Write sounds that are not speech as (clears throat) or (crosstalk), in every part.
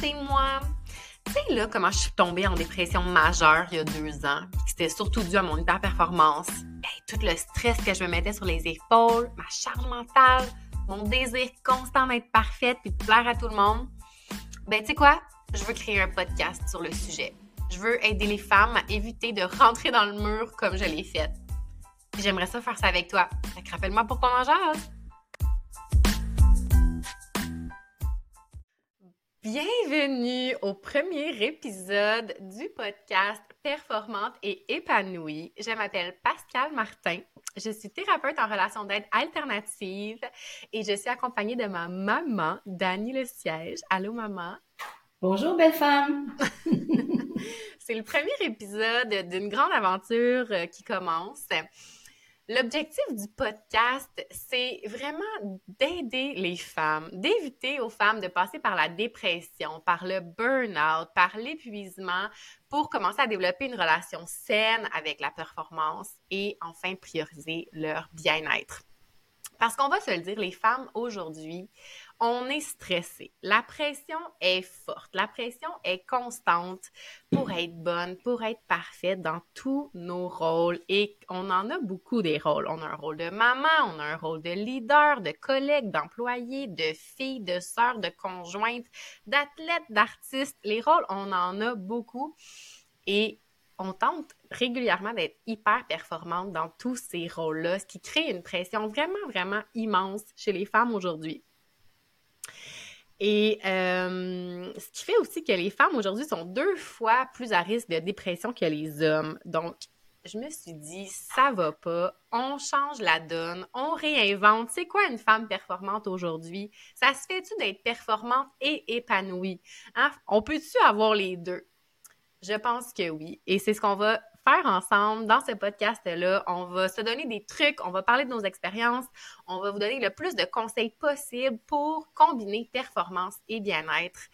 c'est moi. Tu sais, là, comment je suis tombée en dépression majeure il y a deux ans, c'était surtout dû à mon hyper-performance. tout le stress que je me mettais sur les épaules, ma charge mentale, mon désir constant d'être parfaite puis de plaire à tout le monde. Ben, tu sais quoi? Je veux créer un podcast sur le sujet. Je veux aider les femmes à éviter de rentrer dans le mur comme je l'ai fait. J'aimerais ça faire ça avec toi. rappelle-moi pour qu'on en jase. Bienvenue au premier épisode du podcast Performante et épanouie. Je m'appelle Pascal Martin. Je suis thérapeute en relation d'aide alternative et je suis accompagnée de ma maman, Dani Le Siège. Allô, maman? Bonjour, belle femme. (laughs) C'est le premier épisode d'une grande aventure euh, qui commence. L'objectif du podcast, c'est vraiment d'aider les femmes, d'éviter aux femmes de passer par la dépression, par le burn-out, par l'épuisement, pour commencer à développer une relation saine avec la performance et enfin prioriser leur bien-être. Parce qu'on va se le dire, les femmes aujourd'hui on est stressé. La pression est forte. La pression est constante pour être bonne, pour être parfaite dans tous nos rôles. Et on en a beaucoup des rôles. On a un rôle de maman, on a un rôle de leader, de collègue, d'employé, de fille, de sœur, de conjointe, d'athlète, d'artiste. Les rôles, on en a beaucoup. Et on tente régulièrement d'être hyper performante dans tous ces rôles-là, ce qui crée une pression vraiment, vraiment immense chez les femmes aujourd'hui. Et euh, ce qui fait aussi que les femmes aujourd'hui sont deux fois plus à risque de dépression que les hommes. Donc, je me suis dit, ça va pas, on change la donne, on réinvente. C'est quoi une femme performante aujourd'hui? Ça se fait-tu d'être performante et épanouie? Hein? On peut-tu avoir les deux? Je pense que oui. Et c'est ce qu'on va ensemble dans ce podcast-là. On va se donner des trucs, on va parler de nos expériences, on va vous donner le plus de conseils possible pour combiner performance et bien-être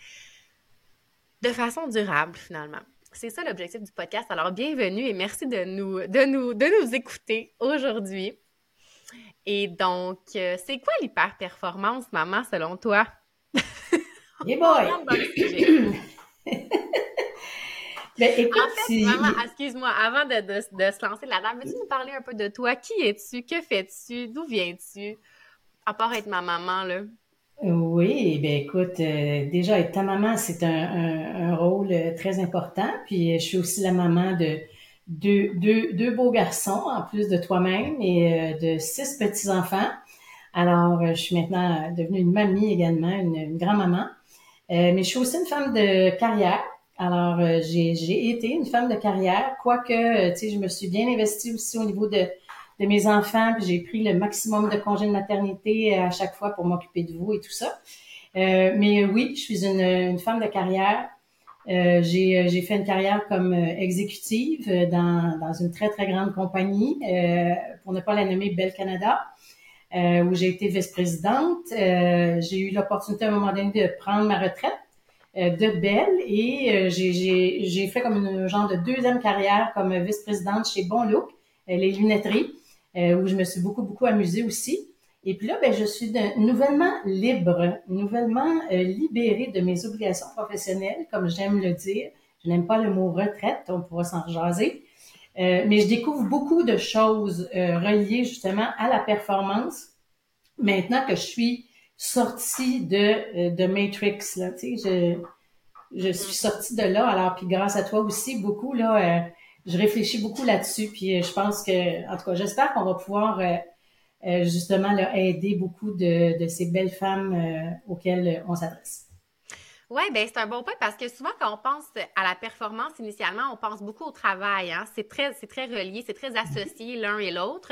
de façon durable finalement. C'est ça l'objectif du podcast. Alors bienvenue et merci de nous de nous de nous écouter aujourd'hui. Et donc euh, c'est quoi l'hyper-performance maman selon toi? (laughs) Hey boy. (laughs) (laughs) Écoute, en fait, maman, excuse-moi, avant de, de, de, se lancer là-dedans, veux-tu nous parler un peu de toi? Qui es-tu? Que fais-tu? D'où viens-tu? À part être ma maman, là. Oui, ben écoute, euh, déjà être ta maman, c'est un, un, un, rôle euh, très important. Puis euh, je suis aussi la maman de deux, deux, deux beaux garçons, en plus de toi-même, et de six petits-enfants. Alors, je suis maintenant devenue une mamie également, une, une grand-maman. mais je suis aussi une femme de carrière. Alors, euh, j'ai été une femme de carrière, quoique, euh, tu sais, je me suis bien investie aussi au niveau de, de mes enfants, puis j'ai pris le maximum de congés de maternité à chaque fois pour m'occuper de vous et tout ça. Euh, mais oui, je suis une, une femme de carrière. Euh, j'ai fait une carrière comme exécutive dans, dans une très, très grande compagnie, pour ne pas la nommer Bell Canada, où j'ai été vice-présidente. j'ai eu l'opportunité à un moment donné de prendre ma retraite euh, de Belle et euh, j'ai fait comme une genre de deuxième carrière comme vice-présidente chez Bon Look, euh, les lunetteries, où je me suis beaucoup, beaucoup amusée aussi. Et puis là, ben, je suis nouvellement libre, nouvellement libérée de mes obligations professionnelles, comme j'aime le dire. Je n'aime pas le mot retraite, on pourra s'en rejaser. mais je découvre beaucoup de choses reliées justement à la performance maintenant que je suis sortie de, euh, de Matrix, là, tu sais, je, je suis sortie de là, alors, puis grâce à toi aussi, beaucoup, là, euh, je réfléchis beaucoup là-dessus, puis euh, je pense que, en tout cas, j'espère qu'on va pouvoir justement aider beaucoup de, de ces belles femmes auxquelles on s'adresse. Oui, ben c'est un bon point parce que souvent quand on pense à la performance initialement, on pense beaucoup au travail. Hein? C'est très, c'est très relié, c'est très associé l'un et l'autre.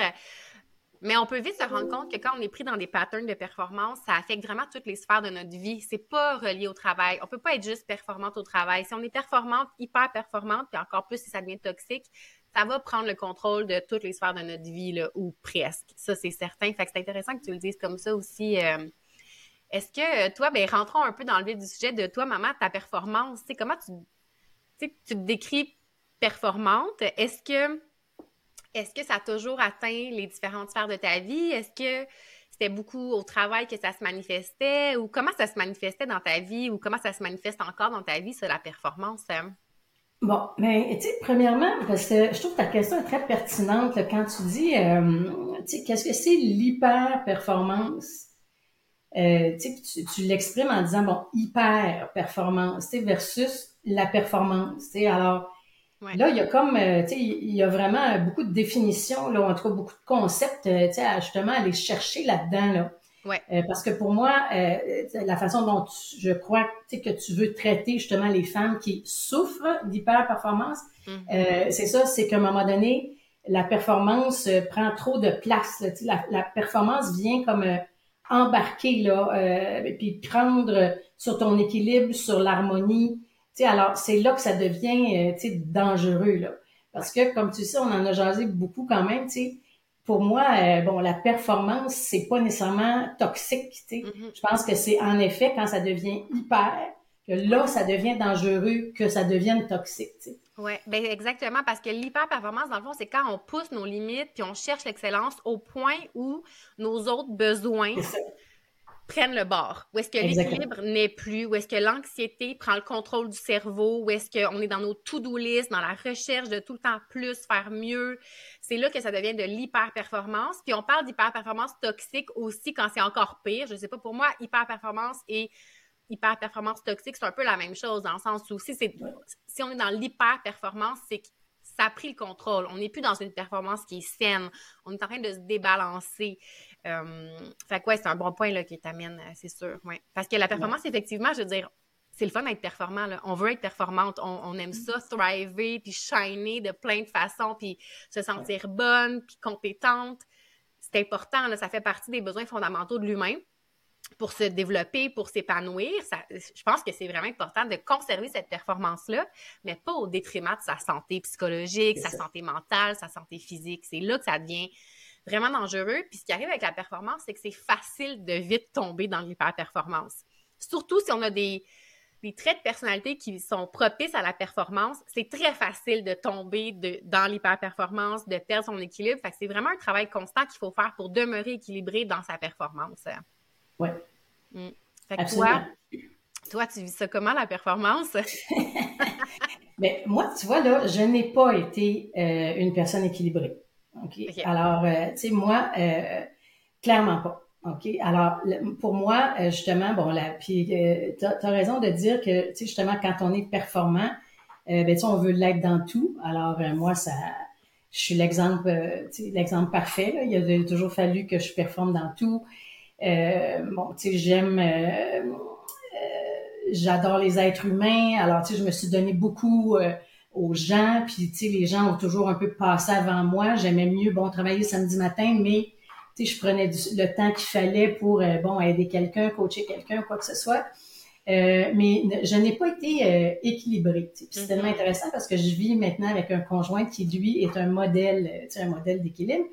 Mais on peut vite se rendre compte que quand on est pris dans des patterns de performance, ça affecte vraiment toutes les sphères de notre vie. C'est pas relié au travail. On peut pas être juste performante au travail. Si on est performante, hyper performante, puis encore plus si ça devient toxique, ça va prendre le contrôle de toutes les sphères de notre vie, là, ou presque. Ça, c'est certain. Fait que c'est intéressant que tu le dises comme ça aussi. Euh. Est-ce que toi, ben rentrons un peu dans le vif du sujet de toi, maman, ta performance. C'est comment tu, tu te décris performante? Est-ce que est-ce que ça a toujours atteint les différentes sphères de ta vie? Est-ce que c'était beaucoup au travail que ça se manifestait? Ou comment ça se manifestait dans ta vie? Ou comment ça se manifeste encore dans ta vie, sur la performance? Bon, mais tu sais, premièrement, parce que je trouve que ta question est très pertinente quand tu dis, euh, tu sais, qu'est-ce que c'est l'hyper-performance? Euh, tu, tu l'exprimes en disant, bon, hyper-performance, tu sais, versus la performance, tu sais, alors... Là, il y a comme, euh, tu sais, il y a vraiment beaucoup de définitions, là, en tout cas beaucoup de concepts, tu sais, à justement aller chercher là-dedans, là. Ouais. Euh, parce que pour moi, euh, la façon dont je crois que tu veux traiter justement les femmes qui souffrent d'hyper-performance, euh, c'est ça, c'est qu'à un moment donné, la performance prend trop de place. la, la, performance vient comme embarquer là, puis prendre sur ton équilibre, sur l'harmonie. Alors, c'est là que ça devient dangereux. Là. Parce que, comme tu sais, on en a jasé beaucoup quand même, tu sais, pour moi, euh, bon, la performance, c'est pas nécessairement toxique. Mm-hmm. Je pense que c'est en effet quand ça devient hyper que là, ça devient dangereux, que ça devienne toxique. Tu sais. Oui, ben exactement, parce que l'hyper-performance, dans le fond, c'est quand on pousse nos limites puis on cherche l'excellence au point où nos autres besoins prennent le bord, où est-ce que l'équilibre n'est plus, où est-ce que l'anxiété prend le contrôle du cerveau, où est-ce qu'on est dans nos to-do list, dans la recherche de tout le temps plus, faire mieux. C'est là que ça devient de l'hyper-performance. Puis on parle d'hyper-performance toxique aussi quand c'est encore pire. Je sais pas, pour moi, hyper-performance et hyper-performance toxique, c'est un peu la même chose, dans le sens où si, si on est dans l'hyper-performance, c'est que ça a pris le contrôle. On n'est plus dans une performance qui est saine. On est en train de se débalancer. Euh, fait que ouais, c'est un bon point là, qui t'amène, euh, c'est sûr. Ouais. Parce que la performance, effectivement, je veux dire, c'est le fun d'être performant. Là. On veut être performante. On, aime ça, thriver, puis shiner de plein de façons, puis se sentir bonne, puis compétente. C'est important. Là, ça fait partie des besoins fondamentaux de l'humain pour se développer, pour s'épanouir. Je pense que c'est vraiment important de conserver cette performance-là, mais pas au détriment de sa santé psychologique, sa santé mentale, sa santé physique. C'est là que ça devient vraiment dangereux. Puis ce qui arrive avec la performance, c'est que c'est facile de vite tomber dans l'hyper-performance. Surtout si on a des, des traits de personnalité qui sont propices à la performance, c'est très facile de tomber de, dans l'hyper-performance, de perdre son équilibre. Fait que c'est vraiment un travail constant qu'il faut faire pour demeurer équilibré dans sa performance. Oui. Mm. Fait que toi, toi, tu vis ça comment, la performance? Mais (laughs) (laughs) moi, tu vois, là, je n'ai pas été euh, une personne équilibrée. OK? Alors, euh, tu sais, moi, euh, clairement pas. OK? Alors, pour moi, euh, justement, bon, là, puis tu as, raison de dire que, tu sais, justement, quand on est performant, ben, tu sais, on veut l'être dans tout. Alors, moi, ça, je suis l'exemple, tu sais, l'exemple parfait. Là. Il a toujours fallu que je performe dans tout. bon, tu sais, j'aime, j'adore les êtres humains. Alors, tu sais, je me suis donné beaucoup aux gens, puis tu sais, les gens ont toujours un peu passé avant moi. J'aimais mieux, bon, travailler samedi matin, mais tu sais, je prenais le temps qu'il fallait pour, euh, bon, aider quelqu'un, coacher quelqu'un, quoi que ce soit. Euh, mais je n'ai pas été euh, équilibrée. C'est mm-hmm. tellement intéressant parce que je vis maintenant avec un conjoint qui, lui, est un modèle, tu sais, un modèle d'équilibre.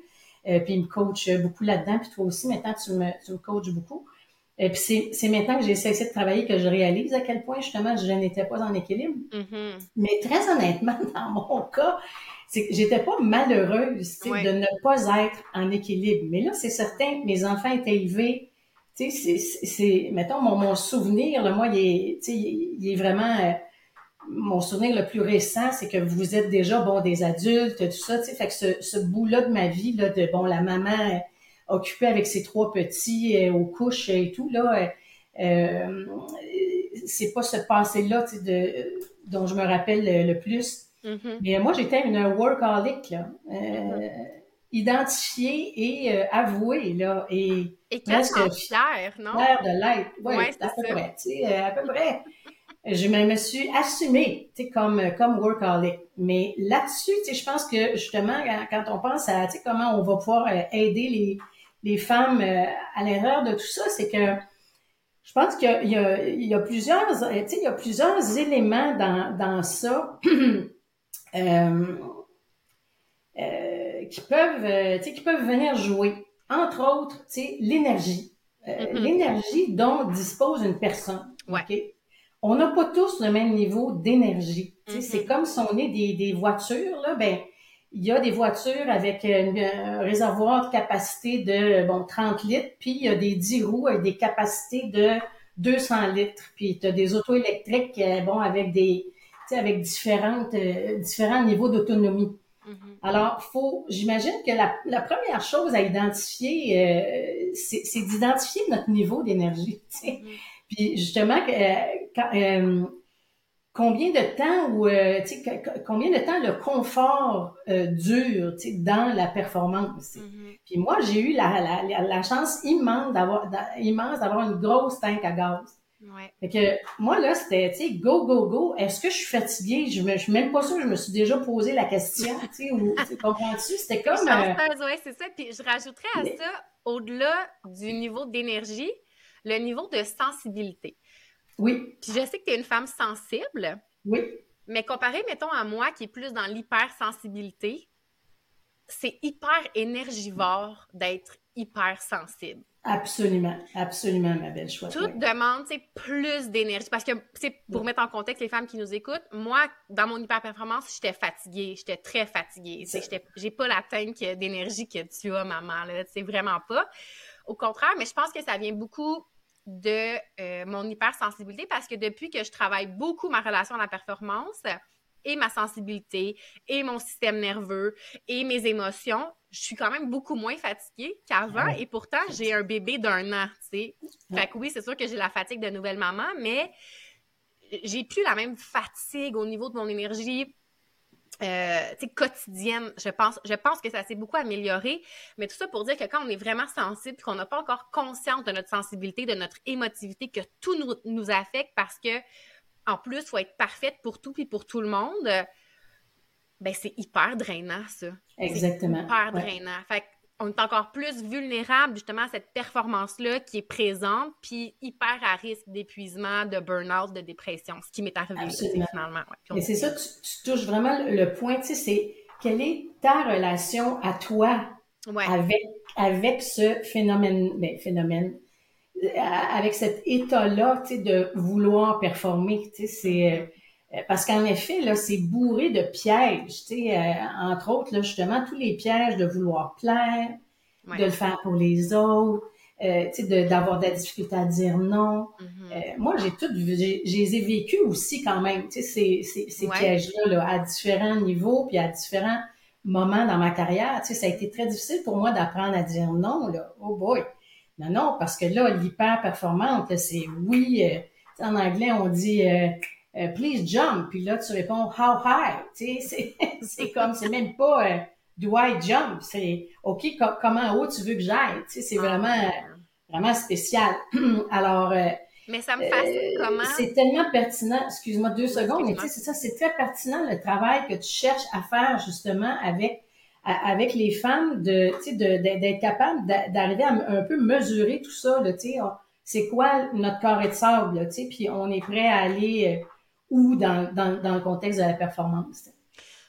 puis il me coach beaucoup là-dedans. Puis toi aussi, maintenant, tu me, tu me coaches beaucoup. Et puis c'est maintenant que j'ai cessé de travailler que je réalise à quel point justement je n'étais pas en équilibre. Mm-hmm. Mais très honnêtement, (laughs) dans mon cas, c'est que j'étais pas malheureuse de ne pas être en équilibre. Mais là, c'est certain, mes enfants étaient élevés. Tu sais, c'est, mettons, mon, mon souvenir, là, moi, il est, tu sais, il est vraiment, euh, mon souvenir le plus récent, c'est que vous êtes déjà, bon, des adultes, tout ça, tu sais, fait que ce, ce bout-là de ma vie, là, de, bon, la maman, occupée avec ses trois petits euh, aux couches et tout, là, euh, euh, c'est pas ce passé-là de, dont je me rappelle le, plus. Mm-hmm. Mais moi, j'étais une workaholic, là. Euh, identifiée et avouée, là. Et, et presque fière, non? Fière de l'être. Oui, ouais, à peu près, tu sais, à peu près. je me, suis assumée, comme, comme workaholic. Mais là-dessus, je pense que, justement, quand, on pense à, comment on va pouvoir aider les, les femmes euh, à l'erreur de tout ça, c'est que je pense qu'il y, y, y a, plusieurs, tu sais, il y a plusieurs éléments dans, dans ça (clears throat) euh, euh, qui peuvent, tu sais, qui peuvent venir jouer. Entre autres, tu sais, l'énergie, mm-hmm. l'énergie dont dispose une personne. Ouais. On n'a pas tous le même niveau d'énergie. C'est mm-hmm. comme si on est des, des voitures là, ben il y a des voitures avec un réservoir de capacité de bon 30 litres, puis il y a des 10 roues avec des capacités de 200 litres. Puis tu as des autos électriques euh, bon avec des avec différentes euh, différents niveaux d'autonomie. Mm-hmm. Alors, faut, j'imagine que la, la, première chose à identifier, euh, c'est d'identifier notre niveau d'énergie. Mm-hmm. Puis justement, quand, combien de temps ou euh, combien de temps le confort euh, dure dans la performance? Mm-hmm. Puis moi, j'ai eu la, la, la, chance immense d'avoir immense d'avoir une grosse tank à gaz. Ouais. Fait que moi là, c'était tu sais go go go. Est-ce que je suis fatiguée? Je me je suis même pas sûre. Je me suis déjà posé la question. Tu sais, ou comprends-tu? C'était comme. Euh... Ouais, c'est ça. Puis je rajouterais à ça, au-delà du niveau d'énergie, le niveau de sensibilité. Oui. Puis je sais que tu es une femme sensible. Oui. Mais comparé, mettons, à moi qui est plus dans l'hypersensibilité, c'est hyper énergivore d'être hyper sensible. Absolument, absolument, ma belle choix. Tout demande, c'est plus d'énergie. Parce que, c'est pour mettre en contexte les femmes qui nous écoutent, moi, dans mon hyper-performance, j'étais fatiguée. J'étais très fatiguée. J'ai pas la tank d'énergie que tu as, maman, là. C'est vraiment pas. Au contraire, mais je pense que ça vient beaucoup de euh, mon hypersensibilité parce que depuis que je travaille beaucoup ma relation à la performance et ma sensibilité et mon système nerveux et mes émotions, je suis quand même beaucoup moins fatiguée qu'avant et pourtant j'ai un bébé d'un an, tu sais. Fait que oui, c'est sûr que j'ai la fatigue de nouvelle maman, mais j'ai plus la même fatigue au niveau de mon énergie euh, quotidienne. Je pense, je pense que ça s'est beaucoup amélioré, mais tout ça pour dire que quand on est vraiment sensible, qu'on n'a pas encore conscience de notre sensibilité, de notre émotivité, que tout nous, nous affecte parce que en plus, faut être parfaite pour tout puis pour tout le monde. Ben c'est hyper drainant ça. Exactement. Hyper drainant. Fait on est encore plus vulnérable justement à cette performance-là qui est présente, puis hyper à risque d'épuisement, de burn-out, de dépression, ce qui m'est arrivé finalement. Mais c'est ça, tu, touches vraiment le point, tu sais, c'est quelle est ta relation à toi avec, avec ce phénomène, ben, phénomène, euh, avec cet état-là, tu sais, de vouloir performer, tu sais, c'est... Euh, parce qu'en effet, là, c'est bourré de pièges, tu sais, euh, entre autres, là, justement, tous les pièges de vouloir plaire, de le faire pour les autres, euh, tu sais, d'avoir de, la difficulté à dire non. Mm-hmm. euh, moi, j'ai tout, j'ai, les ai vécus aussi quand même, tu sais, ces, ces, ces pièges-là, là, à différents niveaux, puis à différents moments dans ma carrière, tu sais, ça a été très difficile pour moi d'apprendre à dire non, là. Oh boy! Non, non, parce que là, l'hyper-performante, c'est oui, euh, en anglais, on dit... Euh, euh, please jump, puis là tu réponds how high, tu sais, c'est (laughs) comme, c'est même pas euh, do I jump, c'est ok, comment haut tu veux que j'aille, tu sais, c'est ah, vraiment, vraiment spécial. (clears throat) Alors, euh, mais ça me fascine comment. C'est tellement pertinent, excuse-moi deux secondes, mais tu sais, c'est ça, c'est très pertinent le travail que tu cherches à faire justement avec avec les femmes de, tu sais, d'être capable d'arriver à un peu mesurer tout ça, tu sais, c'est quoi notre corps de sable, tu sais, puis on est prêt à aller ou dans, dans, dans le contexte de la performance?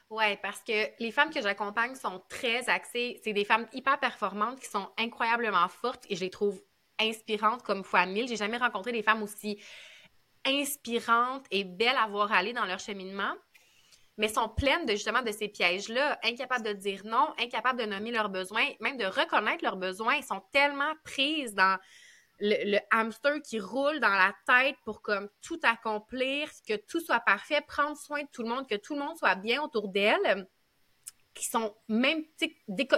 Oui, parce que les femmes que j'accompagne sont très axées. C'est des femmes hyper performantes qui sont incroyablement fortes et je les trouve inspirantes comme fois mille. J'ai jamais rencontré des femmes aussi inspirantes et belles à voir aller dans leur cheminement, mais sont pleines justement de ces pièges-là, incapables de dire non, incapables de nommer leurs besoins, même de reconnaître leurs besoins. Ils sont tellement prises dans le, hamster qui roule dans la tête pour comme tout accomplir, que tout soit parfait, prendre soin de tout le monde, que tout le monde soit bien autour d'elle, qui sont même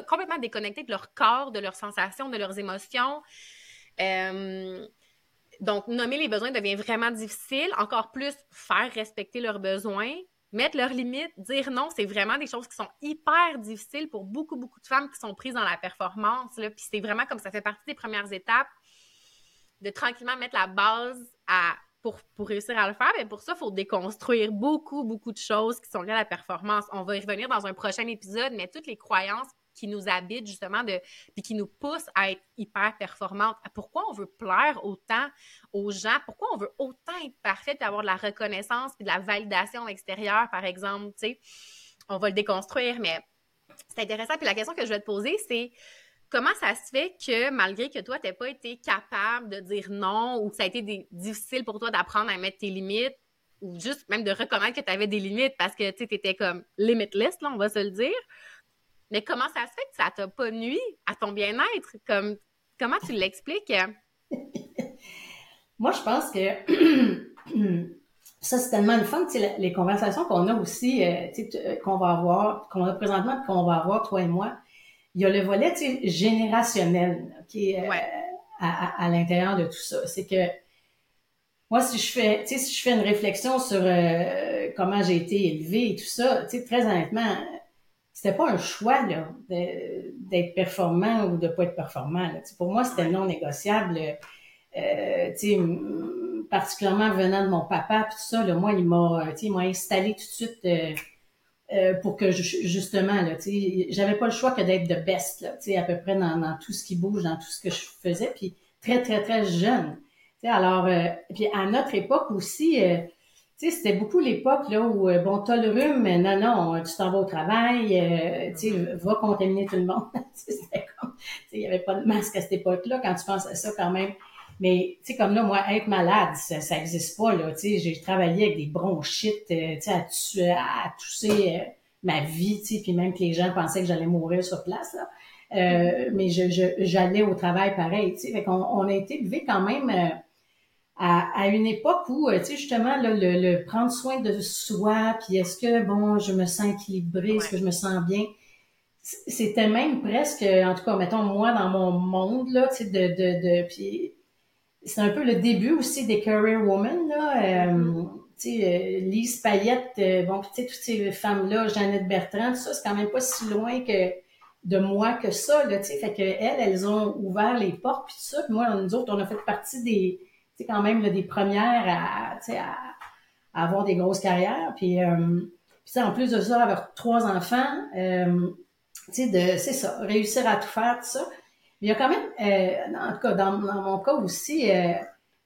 complètement déconnectés de leur corps, de leurs sensations, de leurs émotions. Euh, donc, nommer les besoins devient vraiment difficile. Encore plus, faire respecter leurs besoins, mettre leurs limites, dire non, c'est vraiment des choses qui sont hyper difficiles pour beaucoup, beaucoup de femmes qui sont prises dans la performance. Là. Puis c'est vraiment comme ça fait partie des premières étapes de tranquillement mettre la base à, pour, pour réussir à le faire. Mais pour ça, il faut déconstruire beaucoup, beaucoup de choses qui sont liées à la performance. On va y revenir dans un prochain épisode, mais toutes les croyances qui nous habitent justement de puis qui nous poussent à être hyper performantes. Pourquoi on veut plaire autant aux gens? Pourquoi on veut autant être parfait et avoir de la reconnaissance et de la validation extérieure par exemple, tu sais On va le déconstruire mais c'est intéressant puis la question que je vais te poser c'est comment ça se fait que malgré que toi, tu n'aies pas été capable de dire non ou que ça a été difficile pour toi d'apprendre à mettre tes limites ou juste même de reconnaître que tu avais des limites parce que tu étais comme limitless, là, on va se le dire. Mais comment ça se fait que ça t'a pas nuit à ton bien-être? Comme, comment tu l'expliques? (laughs) Moi, je pense que (clears throat) ça, c'est tellement le fun, les conversations qu'on a aussi, euh, euh, qu'on va avoir, qu'on a présentement, qu'on va avoir, toi et moi. Il y a le volet générationnel qui est euh, à, l'intérieur de tout ça. C'est que moi, si je fais, si je fais une réflexion sur comment j'ai été élevée et tout ça, très honnêtement, c'était pas un choix d'être performant ou de pas être performant. Pour moi, c'était non négociable. Euh, particulièrement venant de mon papa, puis tout ça, là, moi, il m'a, il m'a installé tout de suite euh, euh, pour que je, justement, là, j'avais pas le choix que d'être de best, là, à peu près dans, dans, tout ce qui bouge, dans tout ce que je faisais, puis très, très, très jeune. alors, euh, puis à notre époque aussi, euh, c'était beaucoup l'époque là où bon t'as le rhume, mais non non, tu t'en vas au travail, euh, tu sais, va contaminer tout le monde. (laughs) c'était comme, il y avait pas de masque à cette époque-là quand tu penses à ça quand même. Mais, tu sais, comme là, moi, être malade, ça, ça existe pas, là. Tu sais, j'ai travaillé avec des bronchites, euh, tu sais, à, à, tousser euh, ma vie, tu sais, puis même que les gens pensaient que j'allais mourir sur place, là. Euh, mais je, j'allais au travail pareil, tu sais. Fait qu'on on a été élevé quand même à, à, une époque où, tu sais, justement, là, le, le, prendre soin de soi, puis est-ce que, bon, je me sens équilibrée, est-ce que je me sens bien? C'était même presque, en tout cas, mettons, moi, dans mon monde, là, tu sais, de, de, de, puis c'est un peu le début aussi des career women là. Euh, tu sais, euh, Lise Payette, euh, bon, tu sais, toutes ces femmes-là, Jeannette Bertrand, tout ça, c'est quand même pas si loin que de moi que ça, là, tu sais. Fait que elles, elles ont ouvert les portes, puis tout ça. Puis moi, nous autres, on a fait partie des, tu sais, quand même, là, des premières à, tu sais, à, avoir des grosses carrières. Puis, euh, puis en plus de ça, avoir trois enfants, euh, tu sais, de, c'est ça, réussir à tout faire, tout ça il y a quand même, euh, en tout cas, dans, mon cas aussi, euh,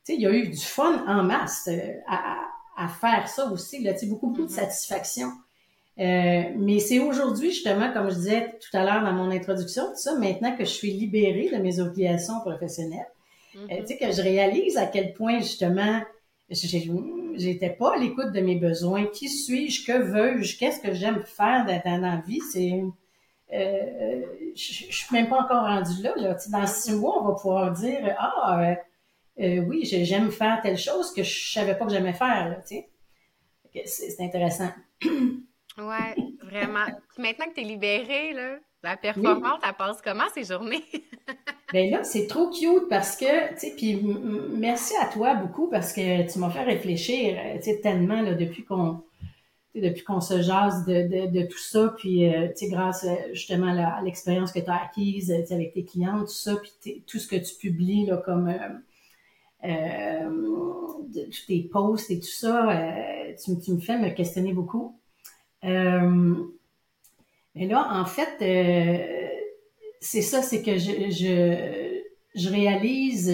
il y a eu du fun en masse euh, à, à, faire ça aussi, là, beaucoup, beaucoup de mm-hmm. satisfaction. Euh, mais c'est aujourd'hui, justement, comme je disais tout à l'heure dans mon introduction, tout ça, maintenant que je suis libérée de mes obligations professionnelles, mm-hmm. tu sais, que je réalise à quel point, justement, j'étais pas à l'écoute de mes besoins. Qui suis-je? Que veux-je? Qu'est-ce que j'aime faire dans la vie? C'est euh, je, je suis même pas encore rendue là. là. Dans six mois, on va pouvoir dire Ah, euh, euh, oui, j'aime faire telle chose que je savais pas que j'aimais faire. C'est intéressant. ouais, vraiment. Maintenant que tu es libérée, là, la performance, elle passe comment ces journées? (laughs) ben là, c'est trop cute parce que, tu sais, puis merci à toi beaucoup parce que tu m'as fait réfléchir, tu sais, tellement, là, depuis qu'on depuis qu'on se jase de, de, tout ça, puis euh, grâce euh, justement à l'expérience que tu as acquise avec tes clients, tout ça, puis tout ce que tu publies là, comme euh, tous tes posts et tout ça, tu, tu, me fais me questionner beaucoup. mais là, en fait, c'est ça, c'est que je, je, je réalise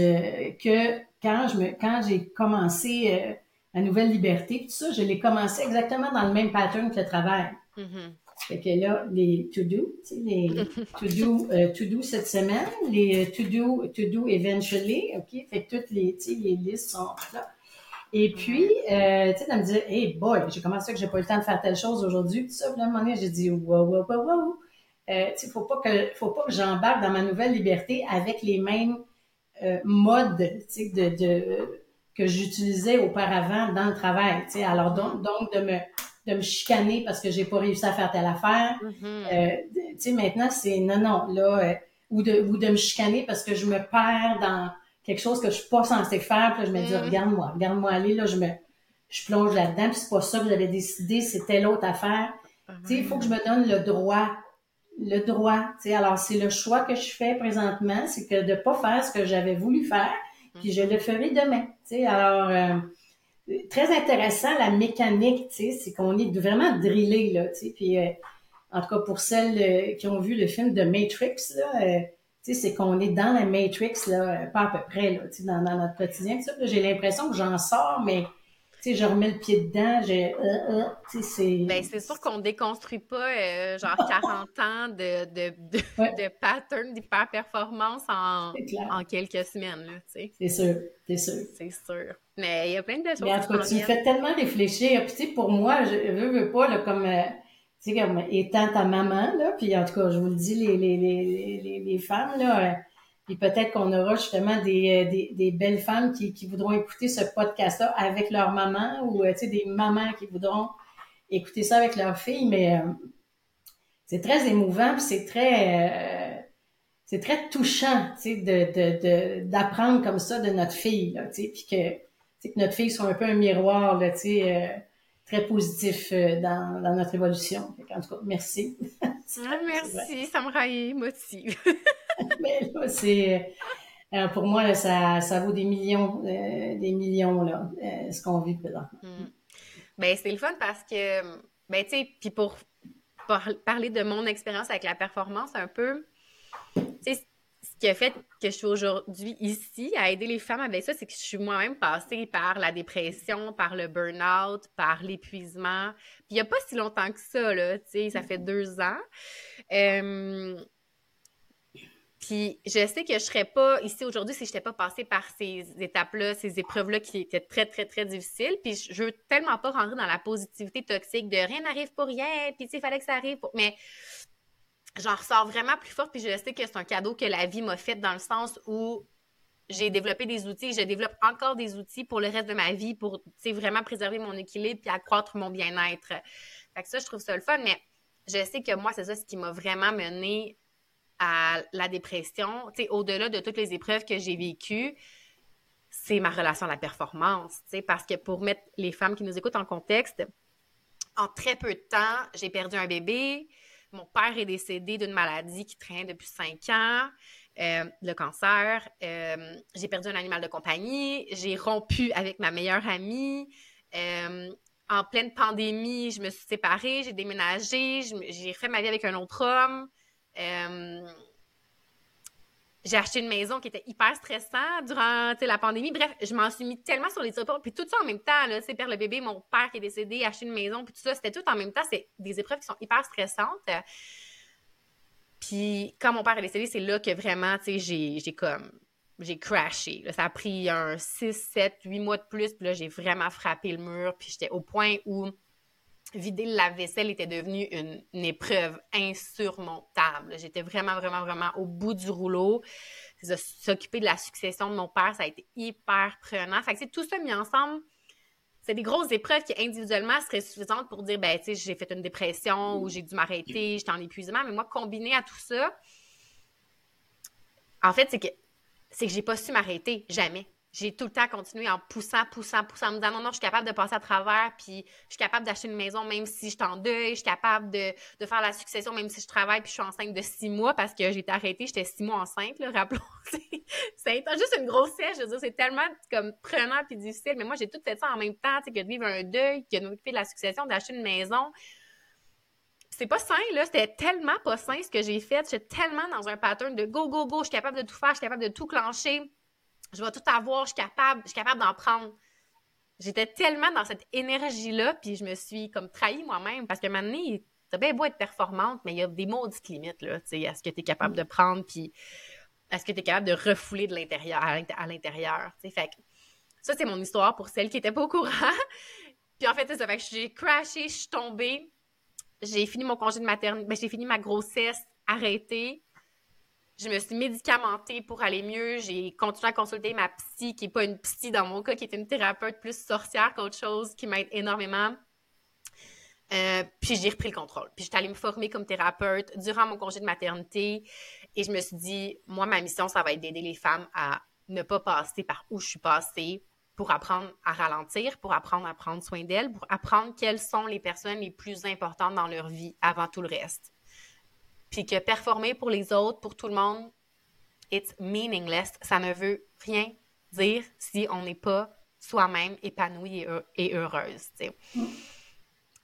que quand quand j'ai commencé la nouvelle liberté, tout ça, je l'ai commencé exactement dans le même pattern que le travail. Mm-hmm. Fait que là, les to-do, tu sais, les (laughs) to-do, euh, to-do cette semaine, les euh, to-do, to-do eventually, OK? Fait que toutes les, tu sais, les listes sont là. Et puis, euh, tu sais, de me dire, hey boy, j'ai commencé que j'ai pas eu le temps de faire telle chose aujourd'hui, tout ça. Puis là, à un moment donné, j'ai dit, wow, wow, wow, wow. Euh, tu sais, faut pas que, faut pas que j'embarque dans ma nouvelle liberté avec les mêmes euh, modes, tu sais, de, de que j'utilisais auparavant dans le travail. Tu sais. Alors donc, donc de me de me chicaner parce que j'ai pas réussi à faire telle affaire. Euh, tu sais, maintenant, c'est non, non, là, euh, ou, de, ou de me chicaner parce que je me perds dans quelque chose que je suis pas censée faire. Puis là, je me dis, mm-hmm. regarde-moi, regarde-moi aller, là, je me je plonge là-dedans, puis c'est pas ça que j'avais décidé, c'était l'autre affaire. Tu sais, il faut que je me donne le droit. Le droit. Tu sais, alors c'est le choix que je fais présentement, c'est que de pas faire ce que j'avais voulu faire, puis je le ferai demain. Alors, euh, très intéressant, la mécanique, c'est qu'on est vraiment drillé, là, puis euh, en tout cas pour celles euh, qui ont vu le film de Matrix, c'est qu'on est dans la Matrix, là, pas à peu près, là, dans notre quotidien. J'ai l'impression que j'en sors, mais sais, je remets le pied dedans, j'ai, euh, euh, c'est... Ben, c'est sûr qu'on déconstruit pas, euh, genre, (laughs) 40 ans de, de, de, de pattern d'hyper-performance en, en quelques semaines, là, tu sais. C'est sûr, c'est sûr. C'est sûr. Mais il y a plein de choses Mais en tout cas, tu me fais tellement réfléchir. Puis, tu sais, pour moi, je veux, veux pas, là, comme... tu tu sais, comme étant ta maman, là, puis en tout cas, je vous le dis, les, les, les, les, femmes, là, euh, puis peut-être qu'on aura justement des, euh, des, belles femmes qui, voudront écouter ce podcast-là avec leur maman ou, tu sais, des mamans qui voudront écouter ça avec leur fille, mais c'est très émouvant, c'est très c'est très touchant, tu de, d'apprendre comme ça de notre fille, là, tu sais, puis que, que notre fille soit un peu un miroir, là, euh, très positif euh, dans, dans, notre évolution. en tout cas, merci. Merci, ça me rend émotive. Mais (laughs) là, c'est... Euh, pour moi, ça, ça vaut des millions, des millions, là, ce qu'on vit présentement. Mm. Ben, c'est le fun parce que, ben, tu sais, puis pour parler de mon expérience avec la performance un peu, qui a fait que je suis aujourd'hui ici à aider les femmes avec ça, c'est que je suis moi-même passée par la dépression, par le burn-out, par l'épuisement. Puis il n'y a pas si longtemps que ça, là, tu sais, ça fait deux ans. puis je sais que je serais pas ici aujourd'hui si je n'étais pas passée par ces étapes-là, ces épreuves-là qui étaient très, très, très difficiles. Puis je veux tellement pas rentrer dans la positivité toxique de rien n'arrive pour rien, puis tu sais, il fallait que ça arrive pour... Mais j'en ressors vraiment plus forte, puis je sais que c'est un cadeau que la vie m'a fait dans le sens où j'ai développé des outils, je développe encore des outils pour le reste de ma vie pour vraiment préserver mon équilibre puis accroître mon bien-être. Fait que ça, je trouve ça le fun, mais je sais que moi, c'est ça ce qui m'a vraiment mené à la dépression. Au-delà de toutes les épreuves que j'ai vécues, c'est ma relation à la performance. Parce que pour mettre les femmes qui nous écoutent en contexte, en très peu de temps, j'ai perdu un bébé, mon père est décédé d'une maladie qui traîne depuis cinq ans, euh, le cancer. Euh, j'ai perdu un animal de compagnie. J'ai rompu avec ma meilleure amie. Euh, en pleine pandémie, je me suis séparée, j'ai déménagé, j'ai fait ma vie avec un autre homme j'ai acheté une maison qui était hyper stressante durant la pandémie. Bref, je m'en suis mis tellement sur les épreuves. Puis tout ça en même temps, là, c'est perdre le bébé, mon père qui est décédé, acheter une maison, puis tout ça, c'était tout en même temps. C'est des épreuves qui sont hyper stressantes. Puis quand mon père est décédé, c'est là que vraiment, tu sais, j'ai comme j'ai crashé. ça a pris un 6, 7, 8 mois de plus, puis là, j'ai vraiment frappé le mur, puis j'étais au point où vider le lave-vaisselle était devenu une, épreuve insurmontable. J'étais vraiment, vraiment, vraiment au bout du rouleau. S'occuper de la succession de mon père, ça a été hyper prenant. Fait que tout ça mis ensemble, c'est des grosses épreuves qui individuellement seraient suffisantes pour dire, ben, j'ai fait une dépression ou j'ai dû m'arrêter, j'étais en épuisement. Mais moi, combiné à tout ça, en fait, c'est que c'est que j'ai pas su m'arrêter, jamais j'ai tout le temps continué en poussant, poussant, poussant, en me disant non, non, je suis capable de passer à travers, puis je suis capable d'acheter une maison même si je suis en deuil, je suis capable de, de, faire la succession même si je travaille puis je suis enceinte de six mois parce que j'ai été arrêtée, j'étais six mois enceinte, là, (laughs) rappelons. c'est juste une grossesse, je veux dire, c'est tellement comme prenant puis difficile, mais moi, j'ai tout fait ça en même temps, tu sais, que de vivre un deuil, que de m'occuper de la succession, d'acheter une maison. C'est pas sain, là. C'était tellement pas sain ce que j'ai fait. J'étais tellement dans un pattern de go, go, go, je suis capable de tout faire, je suis capable de tout clencher je vais tout avoir, je suis capable, je suis capable d'en prendre. J'étais tellement dans cette énergie-là, puis je me suis comme trahie moi-même parce que maintenant, t'as bien beau être performante, mais il y a des maudites limites, là, tu sais, à ce que tu es capable de prendre, puis à ce que tu es capable de refouler de l'intérieur, à l'intérieur, tu sais. Fait que ça, c'est mon histoire pour celles qui étaient pas au courant. (laughs) puis en fait, ça. Fait que j'ai crashé, je suis tombée. J'ai fini mon congé de maternité, ben, j'ai fini ma grossesse arrêtée. Je me suis médicamentée pour aller mieux. J'ai continué à consulter ma psy, qui n'est pas une psy dans mon cas, qui est une thérapeute plus sorcière qu'autre chose, qui m'aide énormément. Euh, puis j'ai repris le contrôle. Puis j'étais allée me former comme thérapeute durant mon congé de maternité. Et je me suis dit, moi, ma mission, ça va être d'aider les femmes à ne pas passer par où je suis passée pour apprendre à ralentir, pour apprendre à prendre soin d'elles, pour apprendre quelles sont les personnes les plus importantes dans leur vie avant tout le reste puis que performer pour les autres, pour tout le monde, it's meaningless. Ça ne veut rien dire si on n'est pas soi-même épanoui et, heureuse.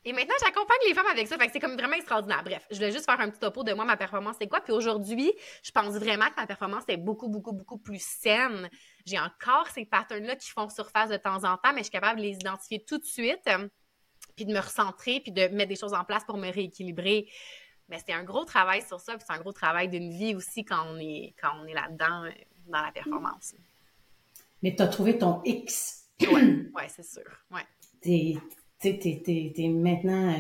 Et maintenant, j'accompagne les femmes avec ça. C'est comme vraiment extraordinaire. Bref, je voulais juste faire un petit topo de moi, ma performance, c'est quoi? Puis aujourd'hui, je pense vraiment que ma performance est beaucoup, beaucoup, beaucoup plus saine. J'ai encore ces patterns-là qui font surface de temps en temps, mais je suis capable de les identifier tout de suite, puis de me recentrer, puis de mettre des choses en place pour me rééquilibrer mais c'est un gros travail sur ça, puis c'est un gros travail d'une vie aussi quand on est, quand on est là-dedans, euh, dans la performance. Mais tu as trouvé ton X. Oui, (clears throat) ouais, c'est sûr. Ouais. Tu es, maintenant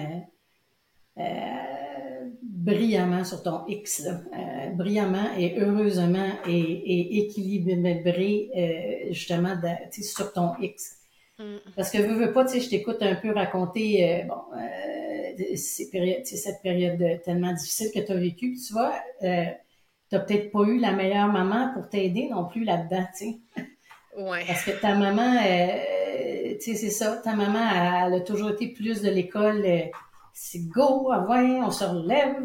euh, brillamment sur ton X, brillamment et heureusement et, et équilibré justement sur ton X. Mm. Parce que veux, veux pas, tu sais, je t'écoute un peu raconter, bon, ces périodes, cette période tellement difficile que tu as vécue, tu vois, euh, t'as peut-être pas eu la meilleure maman pour t'aider non plus là-dedans, tu sais. Ouais. Parce que ta maman, euh, tu sais, c'est ça, ta maman, elle, a toujours été plus de l'école, euh, c'est go, ah ouais, on se relève,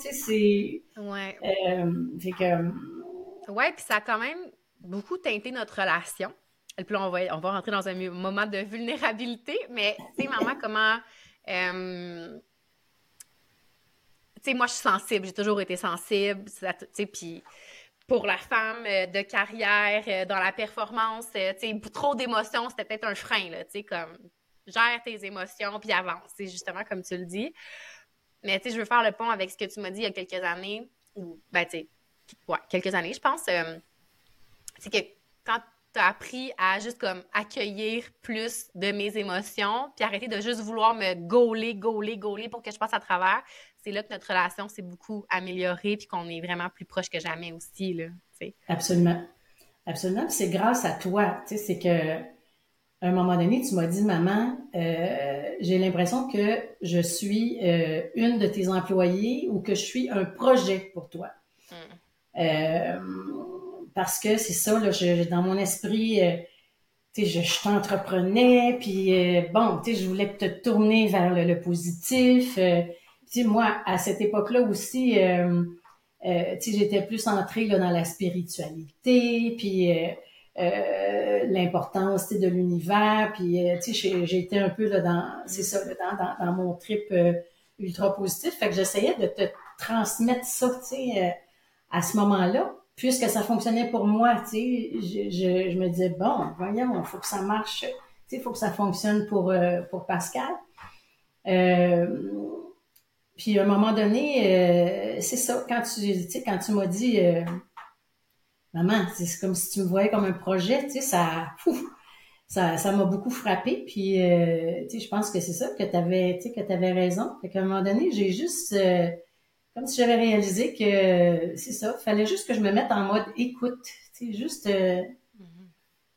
tu sais, c'est... Ouais. Euh, fait que... Ouais, puis ça a quand même beaucoup teinté notre relation. Et puis là, on va, on va rentrer dans un moment de vulnérabilité, mais tu sais, maman, comment euh, tu sais, moi, je suis sensible. J'ai toujours été sensible. Tu sais, puis pour la femme euh, de carrière, euh, dans la performance, tu sais, trop d'émotions, c'était peut-être un frein, là, tu sais, comme gère tes émotions puis avance, c'est justement comme tu le dis. Mais tu sais, je veux faire le pont avec ce que tu m'as dit il y a quelques années, ou, ben, tu sais, ouais, quelques années, je pense. c'est que quand t'as appris à juste comme accueillir plus de mes émotions, puis arrêter de juste vouloir me gauler, gauler, gauler pour que je passe à travers. C'est là que notre relation s'est beaucoup améliorée, puis qu'on est vraiment plus proche que jamais aussi, là, Absolument. Absolument. c'est grâce à toi, tu sais, c'est que à un moment donné, tu m'as dit, maman, euh, j'ai l'impression que je suis euh, une de tes employées ou que je suis un projet pour toi. Hmm. Euh, parce que c'est ça, là, je, dans mon esprit, euh, je, je t'entreprenais, puis euh, bon, je voulais te tourner vers le, positif. Euh, moi, à cette époque-là aussi, euh, sais, j'étais plus centrée là, dans la spiritualité, puis l'importance de l'univers, puis j'étais un peu là dans, c'est ça, là, dans, dans, mon trip ultra positif. Fait que j'essayais de te transmettre ça, tu sais, à ce moment-là puisque ça fonctionnait pour moi, tu sais, je, je, me disais, bon, voyons, il faut que ça marche, tu sais, il faut que ça fonctionne pour, euh, pour Pascal. Euh, puis à un moment donné, euh, c'est ça, quand tu, tu sais, quand tu m'as dit, maman, c'est comme si tu me voyais comme un projet, tu sais, ça, ça, ça m'a beaucoup frappé. Puis, tu sais, je pense que c'est ça que tu avais, tu sais, que avais raison. Fait qu'à un moment donné, j'ai juste comme si j'avais réalisé que c'est ça, il fallait juste que je me mette en mode écoute, c'est juste euh,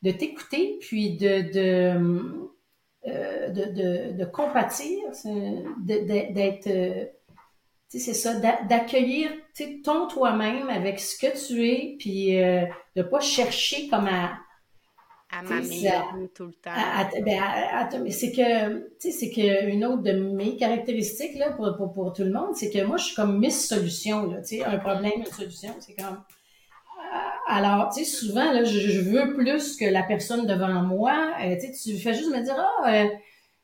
de t'écouter, puis de de, euh, de, de, de, compatir, d'être, euh, c'est ça, d'accueillir ton toi-même avec ce que tu es, puis de pas chercher comme à à m'améliorer tout le temps. Ben, c'est que, tu sais, c'est que une autre de mes caractéristiques, là, pour, pour, pour tout le monde, c'est que moi, je suis comme Miss Solution, là, tu sais, un problème, une solution, c'est comme... Euh, alors, tu sais, souvent, là, je, veux plus que la personne devant moi. Euh, tu sais, tu fais juste me dire, ah, euh,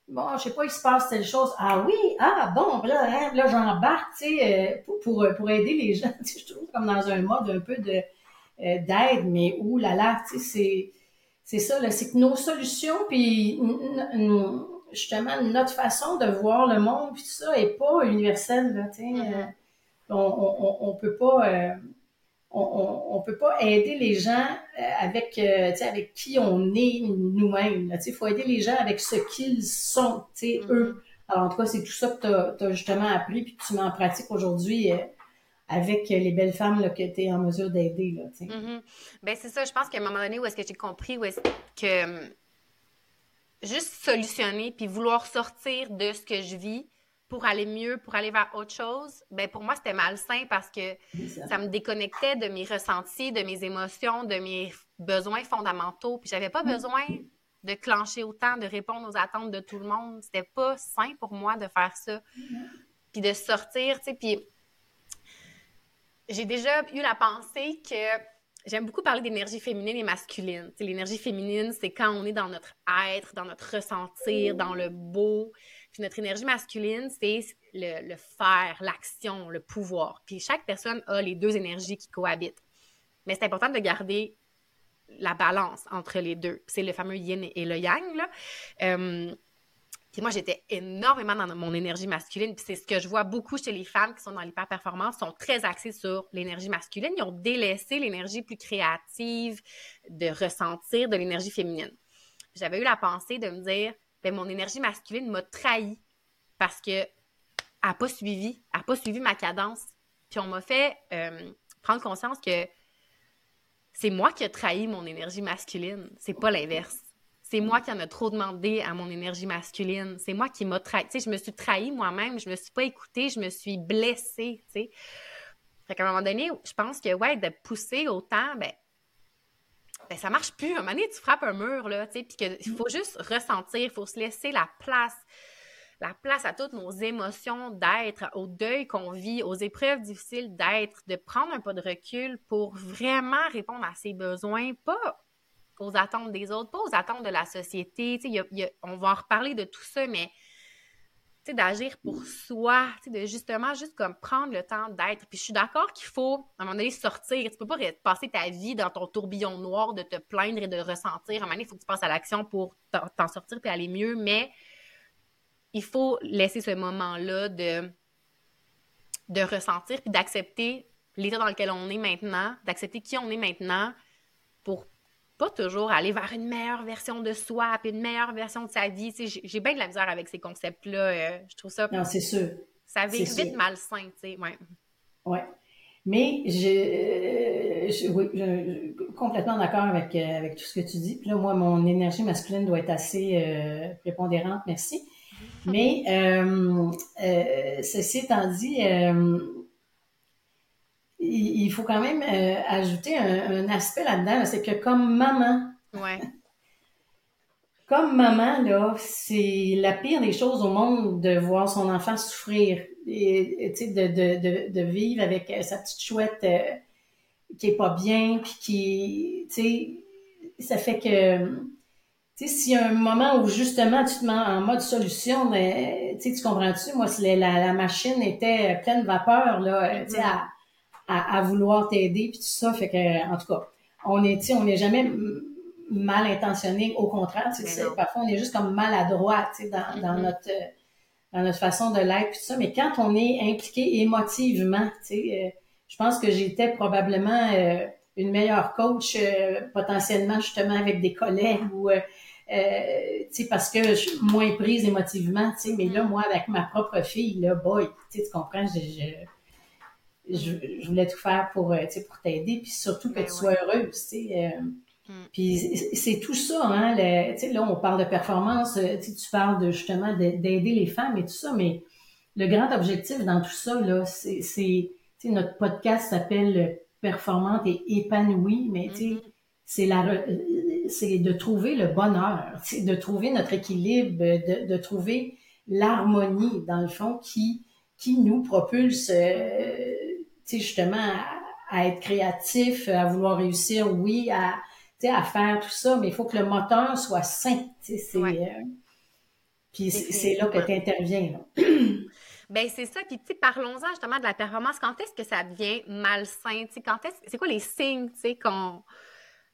bon, je sais pas, il se passe telle chose. Ah oui, ah bon, là, hein, là j'embarque, tu sais, pour, pour, pour, aider les gens. (laughs) Tu sais, je trouve comme dans un mode un peu de d'aide, mais où là là, tu sais, c'est c'est ça, c'est que nos solutions, puis justement notre façon de voir le monde, puis tout ça, est pas universelle. Là, mm-hmm. euh, on, on, on, peut pas, euh, on, on, peut pas aider les gens euh, avec, avec qui on est nous-mêmes. Il faut aider les gens avec ce qu'ils sont, mm-hmm. eux. Alors en tout cas, c'est tout ça que tu as, justement appris, puis que tu mets en pratique aujourd'hui avec les belles femmes là, que tu es en mesure d'aider. Là, mm-hmm. Ben, c'est ça, je pense qu'à un moment donné où est-ce que j'ai compris où est-ce que hum, juste solutionner puis vouloir sortir de ce que je vis pour aller mieux, pour aller vers autre chose, ben pour moi, c'était malsain parce que ça. me déconnectait de mes ressentis, de mes émotions, de mes besoins fondamentaux. Puis j'avais pas mm. besoin de clencher autant, de répondre aux attentes de tout le monde. C'était pas sain pour moi de faire ça. Mm. Puis de sortir, tu sais, puis j'ai déjà eu la pensée que j'aime beaucoup parler d'énergie féminine et masculine. L'énergie féminine, c'est quand on est dans notre être, dans notre ressentir, dans le beau. Puis notre énergie masculine, c'est le, faire, l'action, le pouvoir. Puis chaque personne a les deux énergies qui cohabitent. Mais c'est important de garder la balance entre les deux. C'est le fameux yin et le yang. Là. Euh, puis moi, j'étais énormément dans mon énergie masculine. Puis c'est ce que je vois beaucoup chez les femmes qui sont dans l'hyper-performance, sont très axées sur l'énergie masculine. Ils ont délaissé l'énergie plus créative, de ressentir de l'énergie féminine. J'avais eu la pensée de me dire, ben mon énergie masculine m'a trahi parce que n'a pas suivi, n'a pas suivi ma cadence. Puis on m'a fait euh, prendre conscience que c'est moi qui ai trahi mon énergie masculine, c'est pas l'inverse. C'est moi qui en a trop demandé à mon énergie masculine. C'est moi qui m'a trahi. Je me suis trahie moi-même, je me suis pas écoutée, je me suis blessée, tu. Fait qu'à un moment donné, je pense que, ouais, de pousser autant, ben, ben ça marche plus. À un moment donné, tu frappes un mur, là, tu sais, puis faut juste ressentir, il faut se laisser la place la place à toutes nos émotions d'être, au deuil qu'on vit, aux épreuves difficiles d'être, de prendre un pas de recul pour vraiment répondre à ses besoins, pas aux attentes des autres, pas aux attentes de la société. on va en reparler de tout ça, mais d'agir pour soi, de justement juste comme prendre le temps d'être. Puis je suis d'accord qu'il faut, à un moment donné, sortir. Tu peux pas passer ta vie dans ton tourbillon noir de te plaindre et de ressentir. À un moment donné, il faut que tu passes à l'action pour t'en sortir et aller mieux, mais il faut laisser ce moment-là de, de ressentir puis d'accepter l'état dans lequel on est maintenant, d'accepter qui on est maintenant pas toujours aller vers une meilleure version de soi puis une meilleure version de sa vie. J'ai bien de la misère avec ces concepts-là. Euh, je trouve ça. Non, c'est sûr. Ça vite vite malsain, tu sais. Ouais. ouais. Mais je, je, oui, je, complètement d'accord avec, euh, avec tout ce que tu dis. Puis là, moi, mon énergie masculine doit être assez euh, prépondérante, merci. Mais euh, euh, ceci étant dit, euh, il, faut quand même ajouter un, aspect là-dedans, c'est que comme maman, ouais. (laughs) comme maman, là, c'est la pire des choses au monde de voir son enfant souffrir. Et, de, de, de, de, vivre avec sa petite chouette qui est pas bien, puis qui, tu sais, ça fait que tu sais, s'il y a un moment où justement tu te mets en mode solution, mais tu tu comprends-tu? Moi, si la, la, machine était pleine de vapeur, là, tu sais, à, à, vouloir t'aider, puis tout ça, fait que, en tout cas, on est, on n'est jamais mal intentionné, au contraire, tu sais, parfois on est juste comme maladroit, tu sais, dans, dans mm-hmm. notre dans notre façon de l'être, puis tout ça, mais quand on est impliqué émotivement, tu sais, euh, je pense que j'étais probablement euh, une meilleure coach euh, potentiellement justement avec des collègues ou euh, parce que je suis moins prise émotivement, tu sais, mais là, moi, avec ma propre fille, là, boy, tu comprends, je, je, voulais tout faire pour, euh, pour t'aider, puis surtout que ben tu sois heureuse, tu sais. Euh. Mm. Puis c'est tout ça, hein, là, on parle de performance, tu parles de, justement d'aider les femmes et tout ça, mais le grand objectif dans tout ça, là, c'est, notre podcast s'appelle Performante et épanouie, mais mm-hmm. c'est la c'est de trouver le bonheur, de trouver notre équilibre, de, de trouver l'harmonie, dans le fond, qui, qui nous propulse, euh, justement, à, être créatif, à vouloir réussir, oui, à, à faire tout ça, mais il faut que le moteur soit sain. C'est, euh, puis c'est, là que tu interviens. (clears throat) Ben c'est ça. Puis tu parlons-en justement de la performance. Quand est-ce que ça devient malsain? quand est-ce, c'est quoi les signes, tu sais, qu'on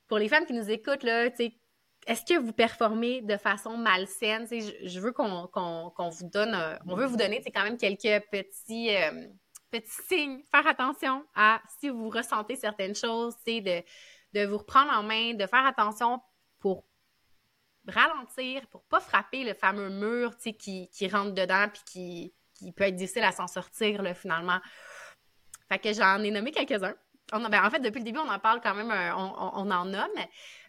pour les femmes qui nous écoutent, là, est-ce que vous performez de façon malsaine? Je, je veux qu'on vous donne, on veut vous donner quand même quelques petits, euh, petits signes. Faire attention à si vous ressentez certaines choses, de, de vous reprendre en main, de faire attention pour ralentir, pour pas frapper le fameux mur qui, qui rentre dedans puis qui, peut être difficile à s'en sortir finalement. Fait que j'en ai nommé quelques-uns. Ben, en fait, depuis le début, on en parle quand même, euh, on, en nomme.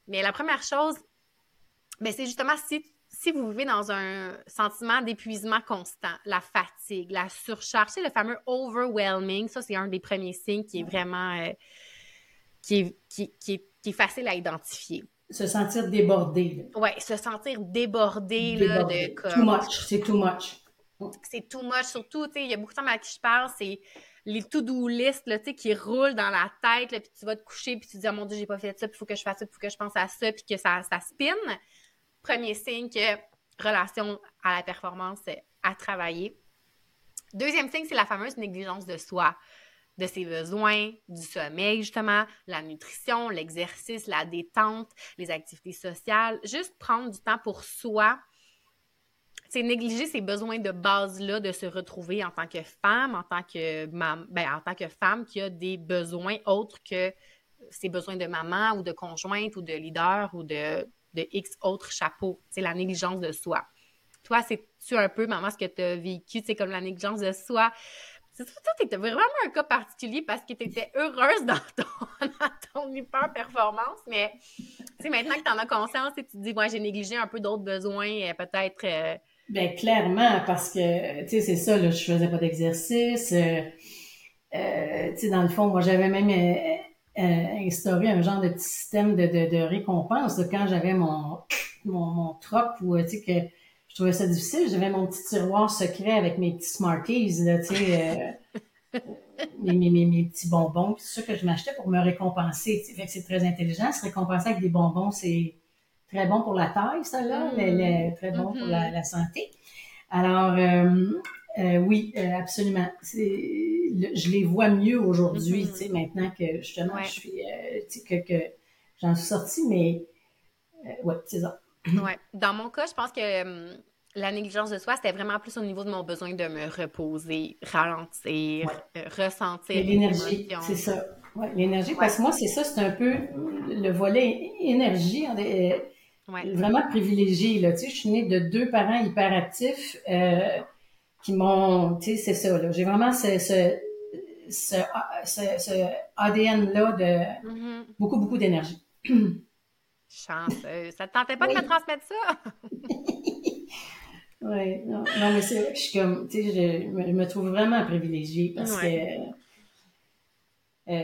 Mais la première chose, ben, c'est justement si, si vous vivez dans un sentiment d'épuisement constant, la fatigue, la surcharge, c'est le fameux overwhelming. Ça, c'est un des premiers signes qui est vraiment euh, qui, est, qui, qui, est, facile à identifier. Se sentir débordé. Oui, se sentir débordé. Là, de, comme... Too much, c'est too much. C'est too much. Surtout, il y a beaucoup de temps à qui je parle, c'est les to-do list là, qui roulent dans la tête, puis tu vas te coucher, puis tu te dis, oh mon Dieu, j'ai pas fait ça, puis il faut que je fasse ça, puis il faut que je pense à ça, puis que ça, ça. Premier signe que relation à la performance à travailler. Deuxième signe, c'est la fameuse négligence de soi, de ses besoins, du sommeil, justement, la nutrition, l'exercice, la détente, les activités sociales. Juste prendre du temps pour soi, c'est négliger ces besoins de base-là de se retrouver en tant que femme, en tant que, ben, en tant que femme qui a des besoins autres que ses besoins de maman ou de conjointe ou de leader ou de, de X autres chapeaux. C'est la négligence de soi. toi, c'est-tu un peu, maman, ce que tu as vécu, c'est comme la négligence de soi? C'est toi, t'étais vraiment un cas particulier parce que tu étais heureuse dans ton, (laughs) ton hyper-performance, mais maintenant que tu en as conscience et tu te dis, moi, j'ai négligé un peu d'autres besoins, euh, peut-être. Euh, ben, clairement, parce que, tu sais, c'est ça, là, je faisais pas d'exercice. Euh, tu sais, dans le fond, moi, j'avais même instauré un genre de petit système de, de, de récompense quand j'avais mon, mon, mon troc ou, tu sais, que je trouvais ça difficile. J'avais mon petit tiroir secret avec mes petits Smarties, là, tu sais, euh, mes, mes, mes, petits bonbons. C'est ça que je m'achetais pour me récompenser. Fait que c'est très intelligent. Se récompenser avec des bonbons, c'est très bon pour la taille, ça, là. Mm. très bon pour la, mm-hmm. la, santé. Alors, euh, euh, oui, euh, absolument. je les vois mieux aujourd'hui, mm-hmm. maintenant que justement, je suis, euh, que, que j'en suis sortie, mais ouais, c'est ça. Ouais. Dans mon cas, je pense que hum, la négligence de soi, c'était vraiment plus au niveau de mon besoin de me reposer, ralentir, ressentir. L'énergie, c'est ça. Ouais, l'énergie, parce que moi, c'est ça, c'est un peu le volet énergie, vraiment privilégié. Là. Tu sais, je suis née de deux parents hyperactifs euh, qui m'ont, tu sais, c'est ça. Là. J'ai vraiment ce, ce, ce, ce ADN-là de mm-hmm. beaucoup, beaucoup d'énergie. (clears throat) Chanceuse. Ça te tentait pas de me transmettre ça? (laughs) oui, non, non, mais c'est vrai que je suis comme, tu sais, je, me trouve vraiment privilégiée parce que euh,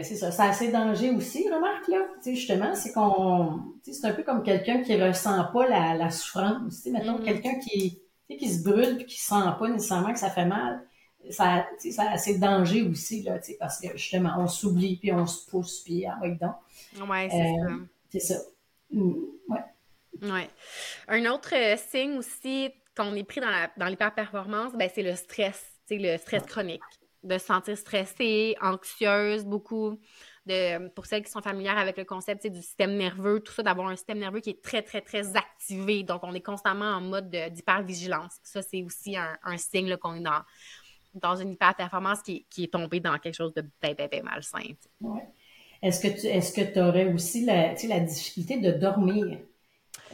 c'est ça, c'est assez danger aussi, remarque, là. Tu sais, justement, c'est qu'on, tu sais, c'est un peu comme quelqu'un qui ressent pas la, la souffrance. Tu sais, mettons, mm-hmm. quelqu'un qui, sais, qui se brûle puis qui sent pas nécessairement que ça fait mal. Ça, ça a danger aussi, là, parce que justement, on s'oublie puis on se pousse puis, ah, oui, donc. Ouais, c'est euh, ça. C'est ça. Mm, ouais. Un autre euh, signe aussi qu'on est pris dans, l'hyperperformance, ben, c'est le stress, le stress chronique. De se sentir stressée, anxieuse, beaucoup. De, pour celles qui sont familières avec le concept du système nerveux, tout ça, d'avoir un système nerveux qui est très, très, très activé. Donc, on est constamment en mode d'hypervigilance. Ça, c'est aussi un, signe qu'on est dans, dans une hyperperformance qui, qui est tombée dans quelque chose de bien, bien, bien malsain. Ouais. Est-ce que tu est-ce que aurais aussi la, la difficulté de dormir?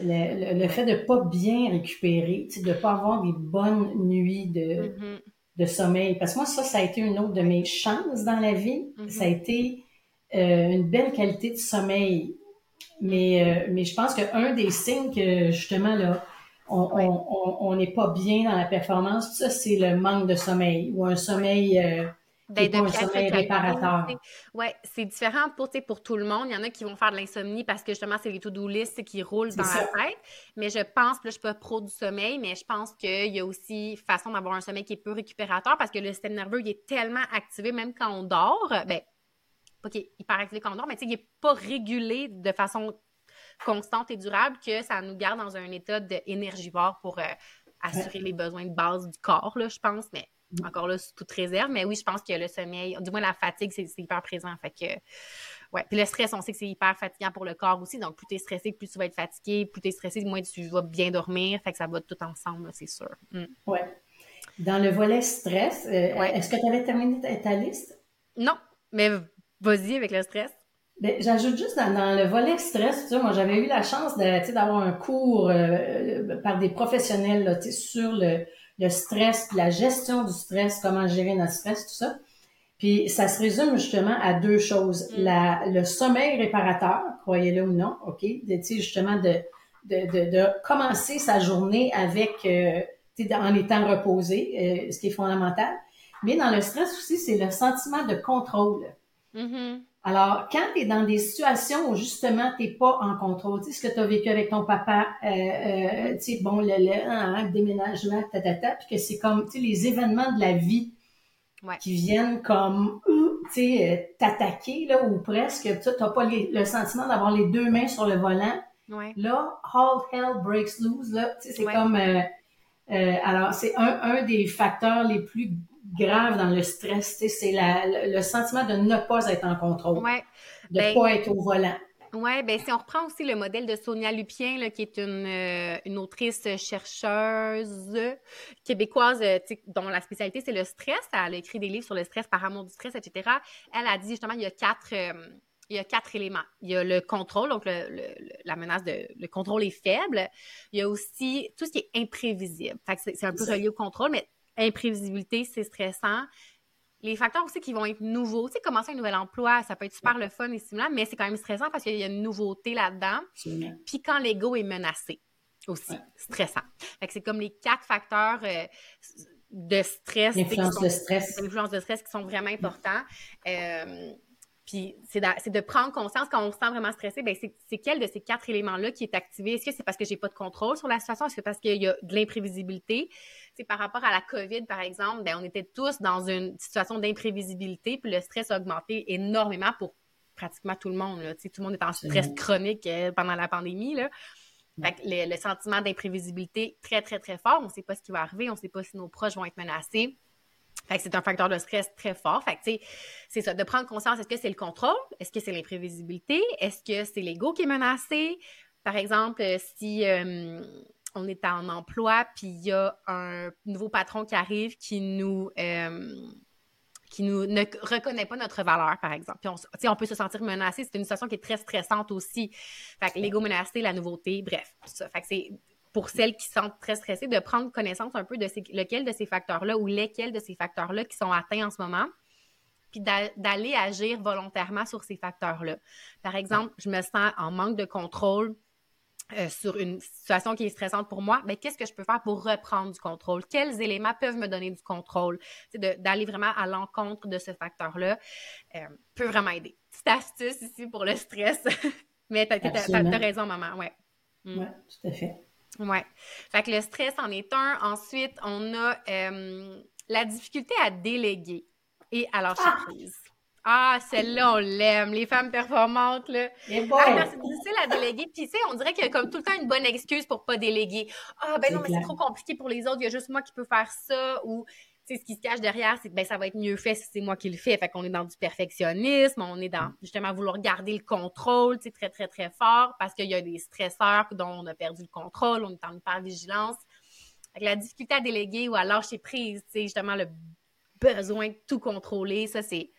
Le, fait de pas bien récupérer, de pas avoir des bonnes nuits de, mm-hmm. de sommeil. Parce que moi, ça, ça a été une autre de mes chances dans la vie. Mm-hmm. Ça a été une belle qualité de sommeil. Mais, euh, mais je pense qu'un des signes que, justement, là, on n'est pas bien dans la performance, ça, c'est le manque de sommeil ou un sommeil euh, d'être de sommeil réparateur. Ouais, c'est différent pour, pour tout le monde. Il y en a qui vont faire de l'insomnie parce que justement, c'est les to-do list qui roulent dans la tête. Mais je pense, là, je suis pas pro du sommeil, mais je pense qu'il y a aussi façon d'avoir un sommeil qui est peu récupérateur parce que le système nerveux, il est tellement activé, même quand on dort, ben, pas qu'il est hyper activé quand on dort, mais tu sais, il est pas régulé de façon constante et durable que ça nous garde dans un état d'énergivore pour euh, assurer les besoins de base du corps, là, je pense. Mais encore là, sous toute réserve. Mais oui, je pense que le sommeil, du moins la fatigue, c'est hyper présent. Fait que, ouais. Puis le stress, on sait que c'est hyper fatigant pour le corps aussi. Donc, plus tu es stressé, plus tu vas être fatigué. Plus tu es stressé, moins tu vas bien dormir. Fait que ça va tout ensemble, c'est sûr. Mm. Ouais. Dans le volet stress, euh, est-ce que tu avais terminé ta, liste? Non, mais vas-y avec le stress. Ben, j'ajoute juste dans, le volet stress, tu moi j'avais eu la chance d'avoir un cours euh, par des professionnels là, sur le, le stress, la gestion du stress, comment gérer notre stress, tout ça. Puis ça se résume justement à deux choses. Mm. La, le sommeil réparateur, croyez-le ou non, OK, de, justement de, de, de, de, commencer sa journée avec euh, en étant reposé, euh, ce qui est fondamental. Mais dans le stress aussi, c'est le sentiment de contrôle. Mm-hmm. Alors, quand tu es dans des situations où justement tu n'es pas en contrôle, tu sais, ce que tu as vécu avec ton papa, euh, euh, tu sais, bon, le, le, hein, déménagement, ta, ta, ta, puis que c'est comme, tu sais, les événements de la vie qui viennent comme, tu sais, euh, t'attaquer, là, ou presque, tu n'as pas le sentiment d'avoir les deux mains sur le volant. Là, all hell breaks loose, là, tu sais, c'est comme... Euh, alors, c'est un, un des facteurs les plus grave dans le stress, c'est le sentiment de ne pas être en contrôle, de ne ben pas être au volant. Oui, ben si on reprend aussi le modèle de Sonia Lupien, là, qui est une, euh, une autrice chercheuse québécoise euh, dont la spécialité c'est le stress. Elle a écrit des livres sur le stress par amour du stress, etc. Elle a dit justement il y a quatre, euh, il y a quatre éléments. Il y a le contrôle, donc la menace de le contrôle est faible. Il y a aussi tout ce qui est imprévisible. c'est un peu relié au contrôle, mais imprévisibilité, c'est stressant. Les facteurs aussi qui vont être nouveaux. Tu sais, commencer un nouvel emploi, ça peut être super le fun et stimulant, mais c'est quand même stressant parce qu'il y a une nouveauté là-dedans. Puis quand l'ego est menacé aussi, stressant. Fait c'est comme les quatre facteurs euh, de stress. L'influence de stress. L'influence de stress qui sont vraiment importants. Euh, puis c'est de, prendre conscience quand on se sent vraiment stressé, ben c'est quel de ces quatre éléments-là qui est activé? Est-ce que c'est parce que j'ai pas de contrôle sur la situation? Est-ce que c'est parce qu'il y a de l'imprévisibilité? C'est par rapport à la COVID, par exemple, ben on était tous dans une situation d'imprévisibilité, puis le stress a augmenté énormément pour pratiquement tout le monde. Là. tout le monde est en stress chronique euh, pendant la pandémie. Là. Fait que le, le sentiment d'imprévisibilité très, très, très fort. On ne sait pas ce qui va arriver, on ne sait pas si nos proches vont être menacés. C'est un facteur de stress très fort. Fait que, c'est ça, de prendre conscience, est-ce que c'est le contrôle? Est-ce que c'est l'imprévisibilité? Est-ce que c'est l'ego qui est menacé? Par exemple, euh, si euh, on est en emploi, puis il y a un nouveau patron qui arrive qui nous... Euh, qui nous ne reconnaît pas notre valeur, par exemple. Puis on, on peut se sentir menacé. C'est une situation qui est très stressante aussi. Fait l'ego menacé, la nouveauté, bref. Ça. Fait c'est pour celles qui sont très stressées, de prendre connaissance un peu de lequel de ces facteurs-là ou lesquels de ces facteurs-là qui sont atteints en ce moment, puis d'aller agir volontairement sur ces facteurs-là. Par exemple, je me sens en manque de contrôle euh, sur une situation qui est stressante pour moi, mais qu'est-ce que je peux faire pour reprendre du contrôle? Quels éléments peuvent me donner du contrôle? D'aller vraiment à l'encontre de ce facteur-là euh, peut vraiment aider. Petite astuce ici pour le stress. (laughs) mais tu as, raison, maman, ouais. Mm. Oui, tout à fait. Ouais. Fait que le stress en est un. Ensuite, on a euh, la difficulté à déléguer et à lâcher ah! prise. Ah, celle-là, on l'aime. Les femmes performantes, là. Ah, c'est difficile à déléguer. Puis, tu sais, on dirait qu'il y a comme tout le temps une bonne excuse pour pas déléguer. Ah, ben non, mais c'est trop compliqué pour les autres. Il y a juste moi qui peux faire ça. Ou, ce qui se cache derrière, c'est que ben, ça va être mieux fait si c'est moi qui le fais. Fait qu'on est dans du perfectionnisme, on est dans justement vouloir garder le contrôle, très, très, très fort parce qu'il y a des stresseurs dont on a perdu le contrôle, on est en hyper-vigilance. La difficulté à déléguer ou à lâcher prise, tu justement le besoin de tout contrôler, ça, c'est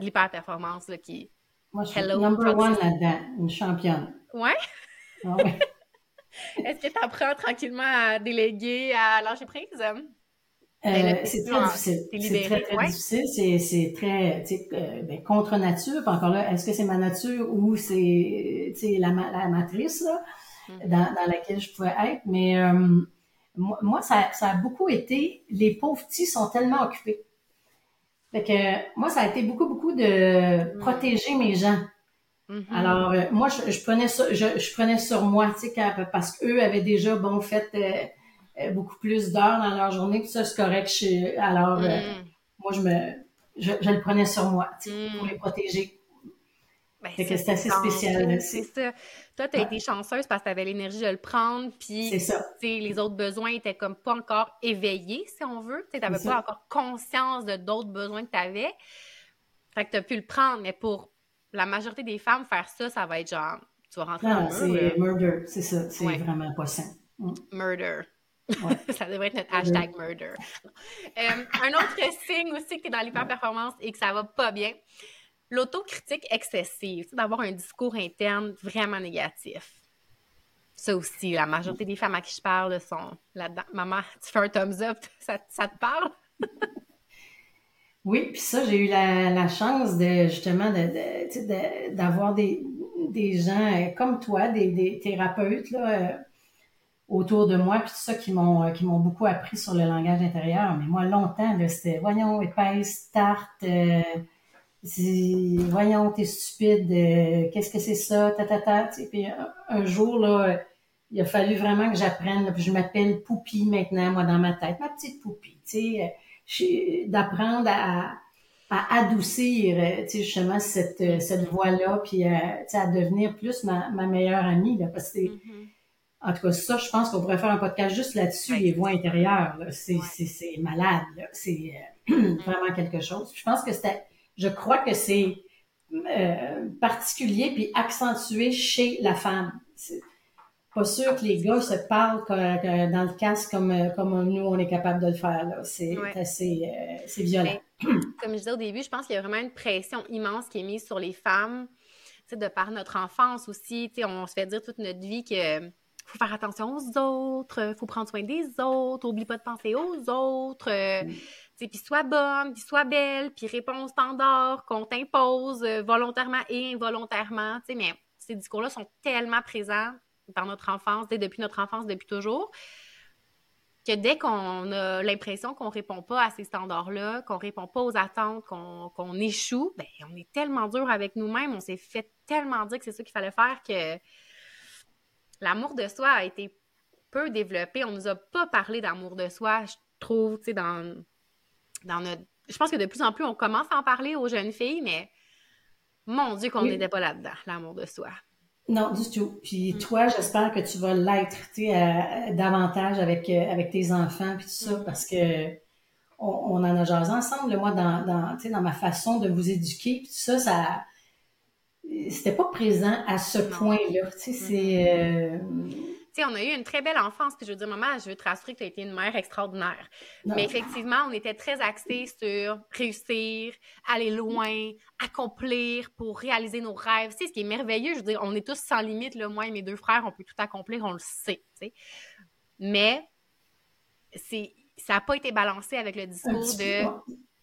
l'hyper-performance qui. Moi, je suis number one là-dedans, une championne. Ouais? Ah ouais. (laughs) Est-ce que tu apprends tranquillement à déléguer, à lâcher prise? Euh, c'est très difficile. C'est très, très difficile. C'est très euh, ben, contre nature. Puis encore là, est-ce que c'est ma nature ou c'est la, la matrice là, mm-hmm. dans, dans, laquelle je pouvais être? Mais euh, moi, ça, ça, a beaucoup été les pauvres petits sont tellement occupés. Fait que moi, ça a été beaucoup, beaucoup de mm-hmm. protéger mes gens. Mm-hmm. Alors, moi, je, je, prenais ça, je, je, prenais sur moi, tu sais, parce qu'eux avaient déjà, bon, fait euh, beaucoup plus d'heures dans leur journée, puis ça, c'est correct. alors, euh, mm. moi, je me, je, le prenais sur moi, pour mm. les protéger. Ben, c'est assez spécial. C'est ça. Toi, tu as été chanceuse parce que tu avais l'énergie de le prendre, puis les autres besoins étaient comme pas encore éveillés, si on veut. Tu n'avais pas encore conscience de d'autres besoins que tu avais. Fait que tu as pu le prendre, mais pour la majorité des femmes, faire ça, ça va être genre, tu vas rentrer non, c'est murder, c'est ça. C'est vraiment pas sain. Mm. Murder. (laughs) ça devrait être notre hashtag murder. Euh, un autre (laughs) signe aussi que tu es dans l'hyper-performance et que ça va pas bien, l'autocritique excessive, d'avoir un discours interne vraiment négatif. Ça aussi, la majorité des femmes à qui je parle sont là-dedans. Maman, tu fais un thumbs up, (laughs) ça, ça te parle? oui, puis ça, j'ai eu la, chance de justement d'avoir de, des, des gens euh, comme toi, des, des thérapeutes, là, euh, autour de moi, puis tout ça qui m'ont euh, qui m'ont beaucoup appris sur le langage intérieur. Mais moi, longtemps, c'était voyons, épaisse, tarte, euh, voyons, t'es stupide, euh, qu'est-ce que c'est ça, ta ta ta. Puis un, jour, là, il a fallu vraiment que j'apprenne, puis je m'appelle Poupie maintenant, moi, dans ma tête, ma petite Poupie, tu sais, d'apprendre à, à adoucir, tu sais, justement, cette, cette voix-là, puis à devenir plus ma, meilleure amie, là, parce que. En tout cas, ça, je pense qu'on pourrait faire un podcast juste là-dessus, les voix intérieures. C'est, malade. C'est euh, (clears throat) vraiment quelque chose. Je pense que c'était, je crois que c'est euh, particulier puis accentué chez la femme. C'est pas sûr que les gars se parlent dans le casque comme, euh, comme nous, on est capable de le faire. C'est assez c'est violent. (clears throat) comme je disais au début, je pense qu'il y a vraiment une pression immense qui est mise sur les femmes de par notre enfance aussi, on se fait dire toute notre vie que faut faire attention aux autres, faut prendre soin des autres, oublie pas de penser aux autres, euh, puis sois bonne, puis sois belle, puis réponds au standard qu'on t'impose euh, volontairement et involontairement, mais ces discours-là sont tellement présents dans notre enfance, depuis notre enfance, depuis toujours, que dès qu'on a l'impression qu'on répond pas à ces standards-là, qu'on répond pas aux attentes, qu'on échoue, ben on est tellement dur avec nous-mêmes, on s'est fait tellement dire que c'est ça qu'il fallait faire que l'amour de soi a été peu développé. On nous a pas parlé d'amour de soi, je trouve, tu sais, dans, dans notre... Je pense que de plus en plus, on commence à en parler aux jeunes filles, mais mon Dieu qu'on n'était pas là-dedans, l'amour de soi. Non, du tout. Puis mm. toi, j'espère que tu vas l'être, tu sais, davantage avec, euh, avec tes enfants, puis tout ça, mm. parce que on, en a jasé ensemble, moi, dans, dans, dans ma façon de vous éduquer, puis tout ça, ça c'était pas présent à ce point-là. Tu sais, c'est. Euh, tu sais, on a eu une très belle enfance, puis je veux dire, maman, je veux te rassurer que tu as été une mère extraordinaire. Mais effectivement, on était très axés sur réussir, aller loin, accomplir pour réaliser nos rêves. Tu sais, ce qui est merveilleux, je veux dire, on est tous sans limite, là, moi et mes deux frères, on peut tout accomplir, on le sait. Mais c'est ça n'a pas été balancé avec le discours de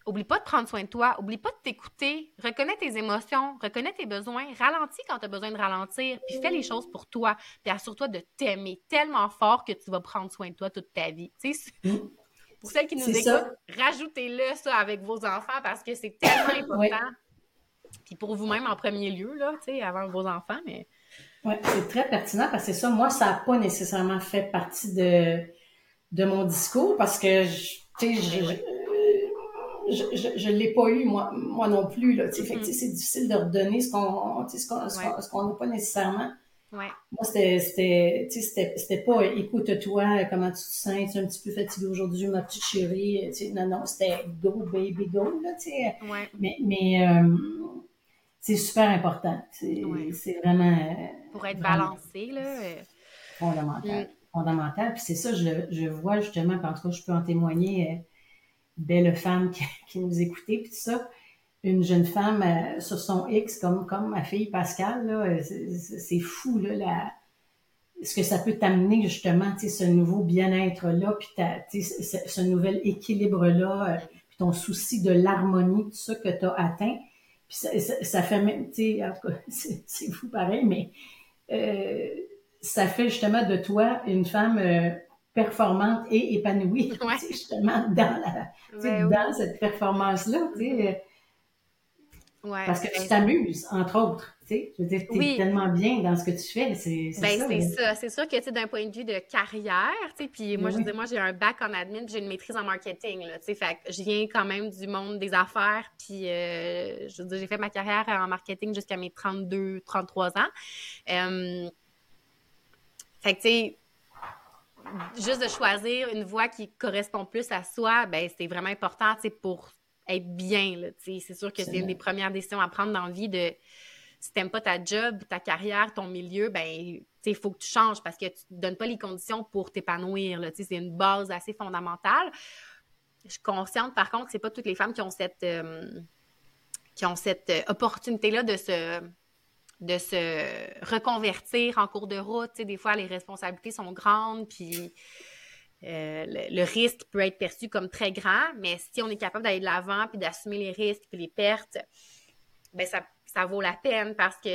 Oublie pas de prendre soin de toi, oublie pas de t'écouter, reconnais tes émotions, reconnais tes besoins, ralentis quand tu as besoin de ralentir, puis fais les choses pour toi, puis assure-toi de t'aimer tellement fort que tu vas prendre soin de toi toute ta vie. Mm. pour celles qui nous écoutent, rajoutez-le ça avec vos enfants parce que c'est tellement important. Puis pour vous-même en premier lieu, là, tu sais, avant vos enfants, mais... Oui, c'est très pertinent parce que ça, moi, ça n'a pas nécessairement fait partie de, de mon discours parce que, tu sais, je je, ne l'ai pas eu moi, moi non plus là. Mm-hmm. c'est difficile de redonner ce qu'on ce qu'on n'a pas nécessairement. Ouais. Moi, c'était, c'était, c'était pas écoute-toi, comment tu te sens, tu es un petit peu fatiguée aujourd'hui, ma petite chérie. non, non, c'était go, baby, go. Là, ouais. Mais, mais euh, c'est super important. C'est, c'est vraiment. Euh, Pour être balancé, là. Euh, fondamental. Mm. Fondamental. Puis c'est ça, je, je vois justement, en tout cas, je peux en témoigner belle femme (laughs) qui, nous écoutait, puis tout ça. Une jeune femme euh, sur son X, comme, comme ma fille Pascal, là, c'est fou, là, la, ce que ça peut t'amener, justement, ce nouveau bien-être-là, puis ce, ce nouvel équilibre-là, euh, puis ton souci de l'harmonie, tout ça que tu as atteint. Puis ça, ça, fait même, tu sais, en tout cas, (laughs) c'est fou pareil, mais euh, ça fait justement de toi une femme performante et épanouie, (laughs) justement, dans, la, ben dans cette performance-là. Ouais, Parce que tu t'amuses, entre autres. Tu veux dire, tu es tellement bien dans ce que tu fais. C'est ben, ça. C'est ça. C'est sûr que d'un point de vue de carrière, puis moi, je dis, moi, j'ai un bac en admin, j'ai une maîtrise en marketing. Là, fait que je viens quand même du monde des affaires. Puis, euh, je j'ai fait ma carrière en marketing jusqu'à mes 32, 33 ans. Euh, fait que, tu sais, juste de choisir une voie qui correspond plus à soi, ben c'est vraiment important, pour être bien, C'est sûr que c'est une des premières décisions à prendre dans la vie de si t'aimes pas ta job, ta carrière, ton milieu, ben il faut que tu changes parce que tu ne donnes pas les conditions pour t'épanouir. C'est une base assez fondamentale. Je suis consciente, par contre, que c'est pas toutes les femmes qui ont cette, euh, qui ont cette euh, opportunité-là de se de se reconvertir en cours de route. Tu sais, des fois, les responsabilités sont grandes, puis euh, le, risque peut être perçu comme très grand, mais si on est capable d'aller de l'avant, puis d'assumer les risques, puis les pertes, ben ça, ça vaut la peine parce que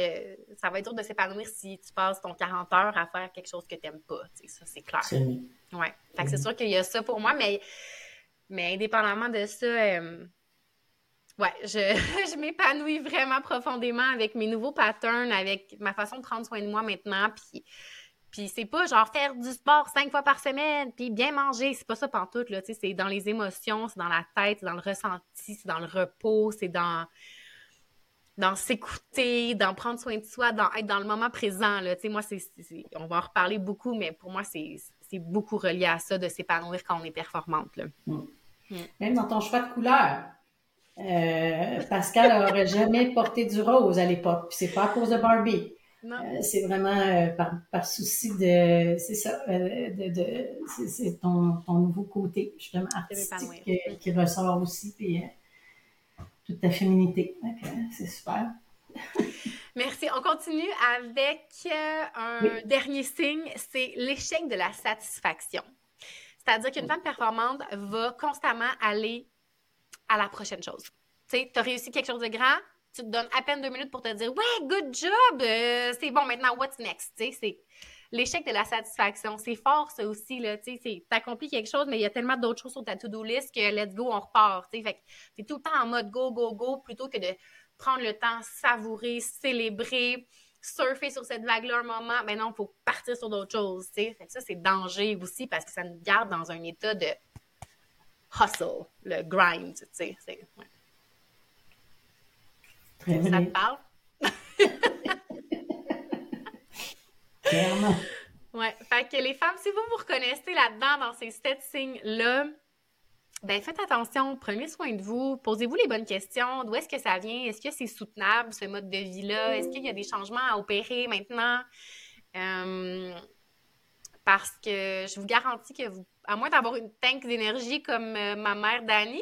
ça va être dur de s'épanouir si tu passes ton 40 heures à faire quelque chose que tu n'aimes pas. Tu sais, ça, c'est clair. Ouais. Fait que c'est sûr qu'il y a ça pour moi, mais, mais indépendamment de ça, euh, ouais, je, (laughs) je m'épanouis vraiment profondément avec mes nouveaux patterns, avec ma façon de prendre soin de moi maintenant. Puis, puis c'est pas genre faire du sport cinq fois par semaine, puis bien manger. C'est pas ça pantoute, là. Tu sais, c'est dans les émotions, c'est dans la tête, c'est dans le ressenti, c'est dans le repos, c'est dans dans s'écouter, dans prendre soin de soi, dans être dans le moment présent. Là. Tu sais, moi, c'est, on va en reparler beaucoup, mais pour moi, c'est, beaucoup relié à ça, de s'épanouir quand on est performante. Là. Mm. Mm. Même dans ton choix de couleur. Euh, Pascal n'aurait jamais porté du rose à l'époque. Puis c'est pas à cause de Barbie. Euh, c'est vraiment euh, par, par, souci de, c'est ça, de, de c'est ton, ton, nouveau côté justement artistique qui ressort aussi, puis toute ta féminité. C'est super. (laughs) Merci. On on continue avec euh, un dernier signe, c'est l'échec de la satisfaction. C'est-à-dire qu'une femme performante va constamment aller à la prochaine chose. Tu sais, tu as réussi quelque chose de grand, tu te donnes à peine deux minutes pour te dire Ouais, good job, euh, c'est bon, maintenant, what's next? Tu sais, c'est l'échec de la satisfaction. C'est fort, ça aussi, là. Tu sais, t'accomplis quelque chose, mais il y a tellement d'autres choses sur ta to-do list que let's go, on repart. Tu sais, fait t'es tout le temps en mode go, go, go plutôt que de prendre le temps, savourer, célébrer, surfer sur cette vague-là un moment. Mais non, il faut partir sur d'autres choses, tu sais. Ça, c'est danger aussi parce que ça nous garde dans un état de hustle, le grind, tu sais. Ouais. Ça te parle? (laughs) Clairement. Ouais. Fait que les femmes, si vous vous reconnaissez là-dedans, dans ces sept signes-là, ben faites attention, prenez soin de vous, posez-vous les bonnes questions. D'où est-ce que ça vient? Est-ce que c'est soutenable, ce mode de vie-là? Est-ce qu'il y a des changements à opérer maintenant? Euh, parce que je vous garantis que vous, à moins d'avoir une tank d'énergie comme euh, ma mère Dani,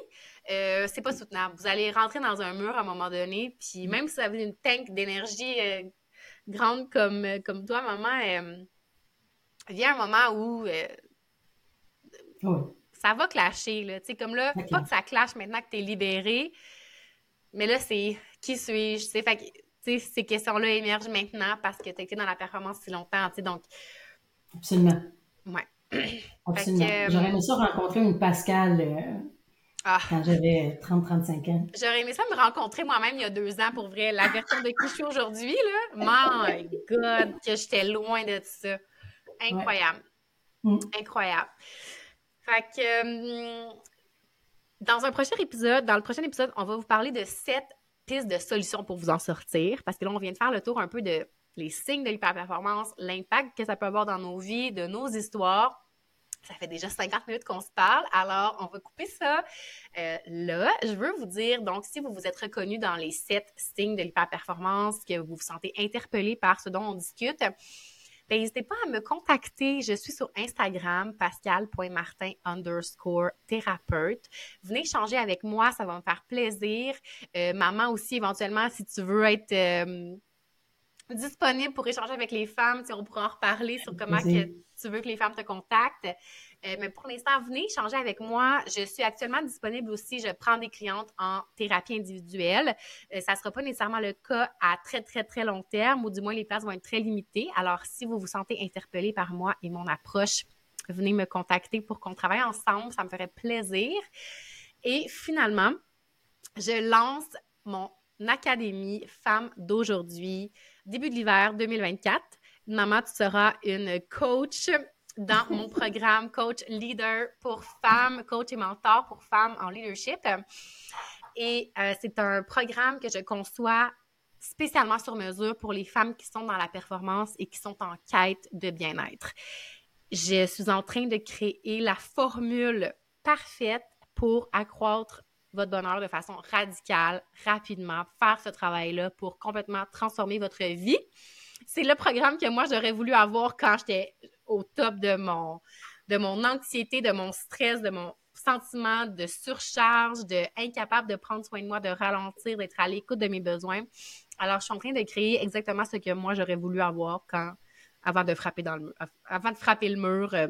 euh, c'est pas soutenable. Vous allez rentrer dans un mur à un moment donné, puis même si vous avez une tank d'énergie grande comme, comme toi, maman, vient un moment où ça va clasher, là. Tu sais, comme là, pas que ça clash maintenant que tu es libéré, mais là, c'est qui suis-je? Fait que, ces questions-là émergent maintenant parce que tu été dans la performance si longtemps, donc... Absolument. Ouais. (coughs) Absolument. J'aurais aimé ça rencontrer une Pascal euh, ah. quand j'avais 30-35 ans. J'aurais aimé ça me rencontrer moi-même il y a deux ans, pour vrai. La version de qui aujourd'hui, là, my God, que j'étais loin de ça. Incroyable. Mm. Incroyable. Fait que euh, dans un prochain épisode, dans le prochain épisode, on va vous parler de sept pistes de solutions pour vous en sortir. Parce que là, on vient de faire le tour un peu de les signes de l'hyperperformance, l'impact que ça peut avoir dans nos vies, de nos histoires. Ça fait déjà 50 minutes qu'on se parle, alors on va couper ça euh, là. Je veux vous dire, donc, si vous vous êtes reconnu dans les sept signes de l'hyperperformance, que vous vous sentez interpellé par ce dont on discute, ben, n'hésitez pas à me contacter. Je suis sur Instagram, pascal.martin underscore thérapeute. Venez échanger avec moi, ça va me faire plaisir. Euh, maman aussi, éventuellement, si tu veux être euh, disponible pour échanger avec les femmes, on pourra en reparler sur comment que tu veux que les femmes te contactent. Euh, mais pour l'instant, venez échanger avec moi. Je suis actuellement disponible aussi. Je prends des clientes en thérapie individuelle. Euh, ça ne sera pas nécessairement le cas à très, très, très long terme, ou du moins les places vont être très limitées. Alors, si vous vous sentez interpellé par moi et mon approche, venez me contacter pour qu'on travaille ensemble. Ça me ferait plaisir. Et finalement, je lance mon académie Femmes d'aujourd'hui, début de l'hiver 2024. Maman, tu seras une coach dans mon (laughs) programme Coach Leader pour femmes, coach et mentor pour femmes en leadership. Et euh, c'est un programme que je conçois spécialement sur mesure pour les femmes qui sont dans la performance et qui sont en quête de bien-être. Je suis en train de créer la formule parfaite pour accroître votre bonheur de façon radicale, rapidement, faire ce travail-là pour complètement transformer votre vie. C'est le programme que moi, j'aurais voulu avoir quand j'étais au top de mon, de mon anxiété, de mon stress, de mon sentiment de surcharge, de incapable de prendre soin de moi, de ralentir, d'être à l'écoute de mes besoins. Alors, je suis en train de créer exactement ce que moi j'aurais voulu avoir quand, avant de frapper dans le mur, avant de frapper le mur, euh,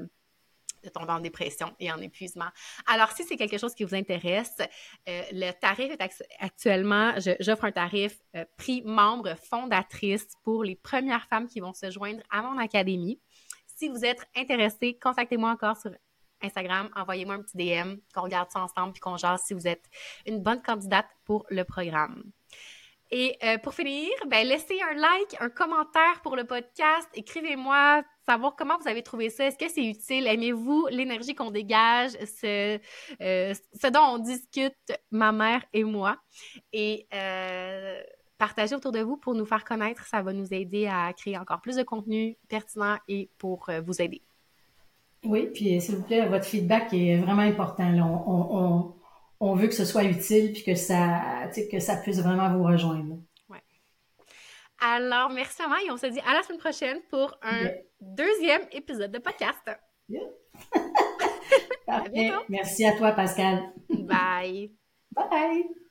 de tomber en dépression et en épuisement. Alors, si c'est quelque chose qui vous intéresse, euh, le tarif est actuellement, j'offre un tarif euh, prix membre fondatrice pour les premières femmes qui vont se joindre à mon académie. Si vous êtes intéressé, contactez-moi encore sur Instagram, envoyez-moi un petit DM, qu'on regarde ça ensemble puis qu'on jase si vous êtes une bonne candidate pour le programme. Et euh, pour finir, ben, laissez un like, un commentaire pour le podcast. Écrivez-moi, savoir comment vous avez trouvé ça. Est-ce que c'est utile? Aimez-vous l'énergie qu'on dégage, ce, euh, ce dont on discute, ma mère et moi? Et euh, partager autour de vous pour nous faire connaître. Ça va nous aider à créer encore plus de contenu pertinent et pour vous aider. Oui, puis s'il vous plaît, votre feedback est vraiment important. Veut que ce soit utile puis que ça, que ça puisse vraiment vous rejoindre. Ouais. Alors, merci maman et on se dit à la semaine prochaine pour un deuxième épisode de podcast. (laughs) Merci à toi, Pascal. Bye. Bye.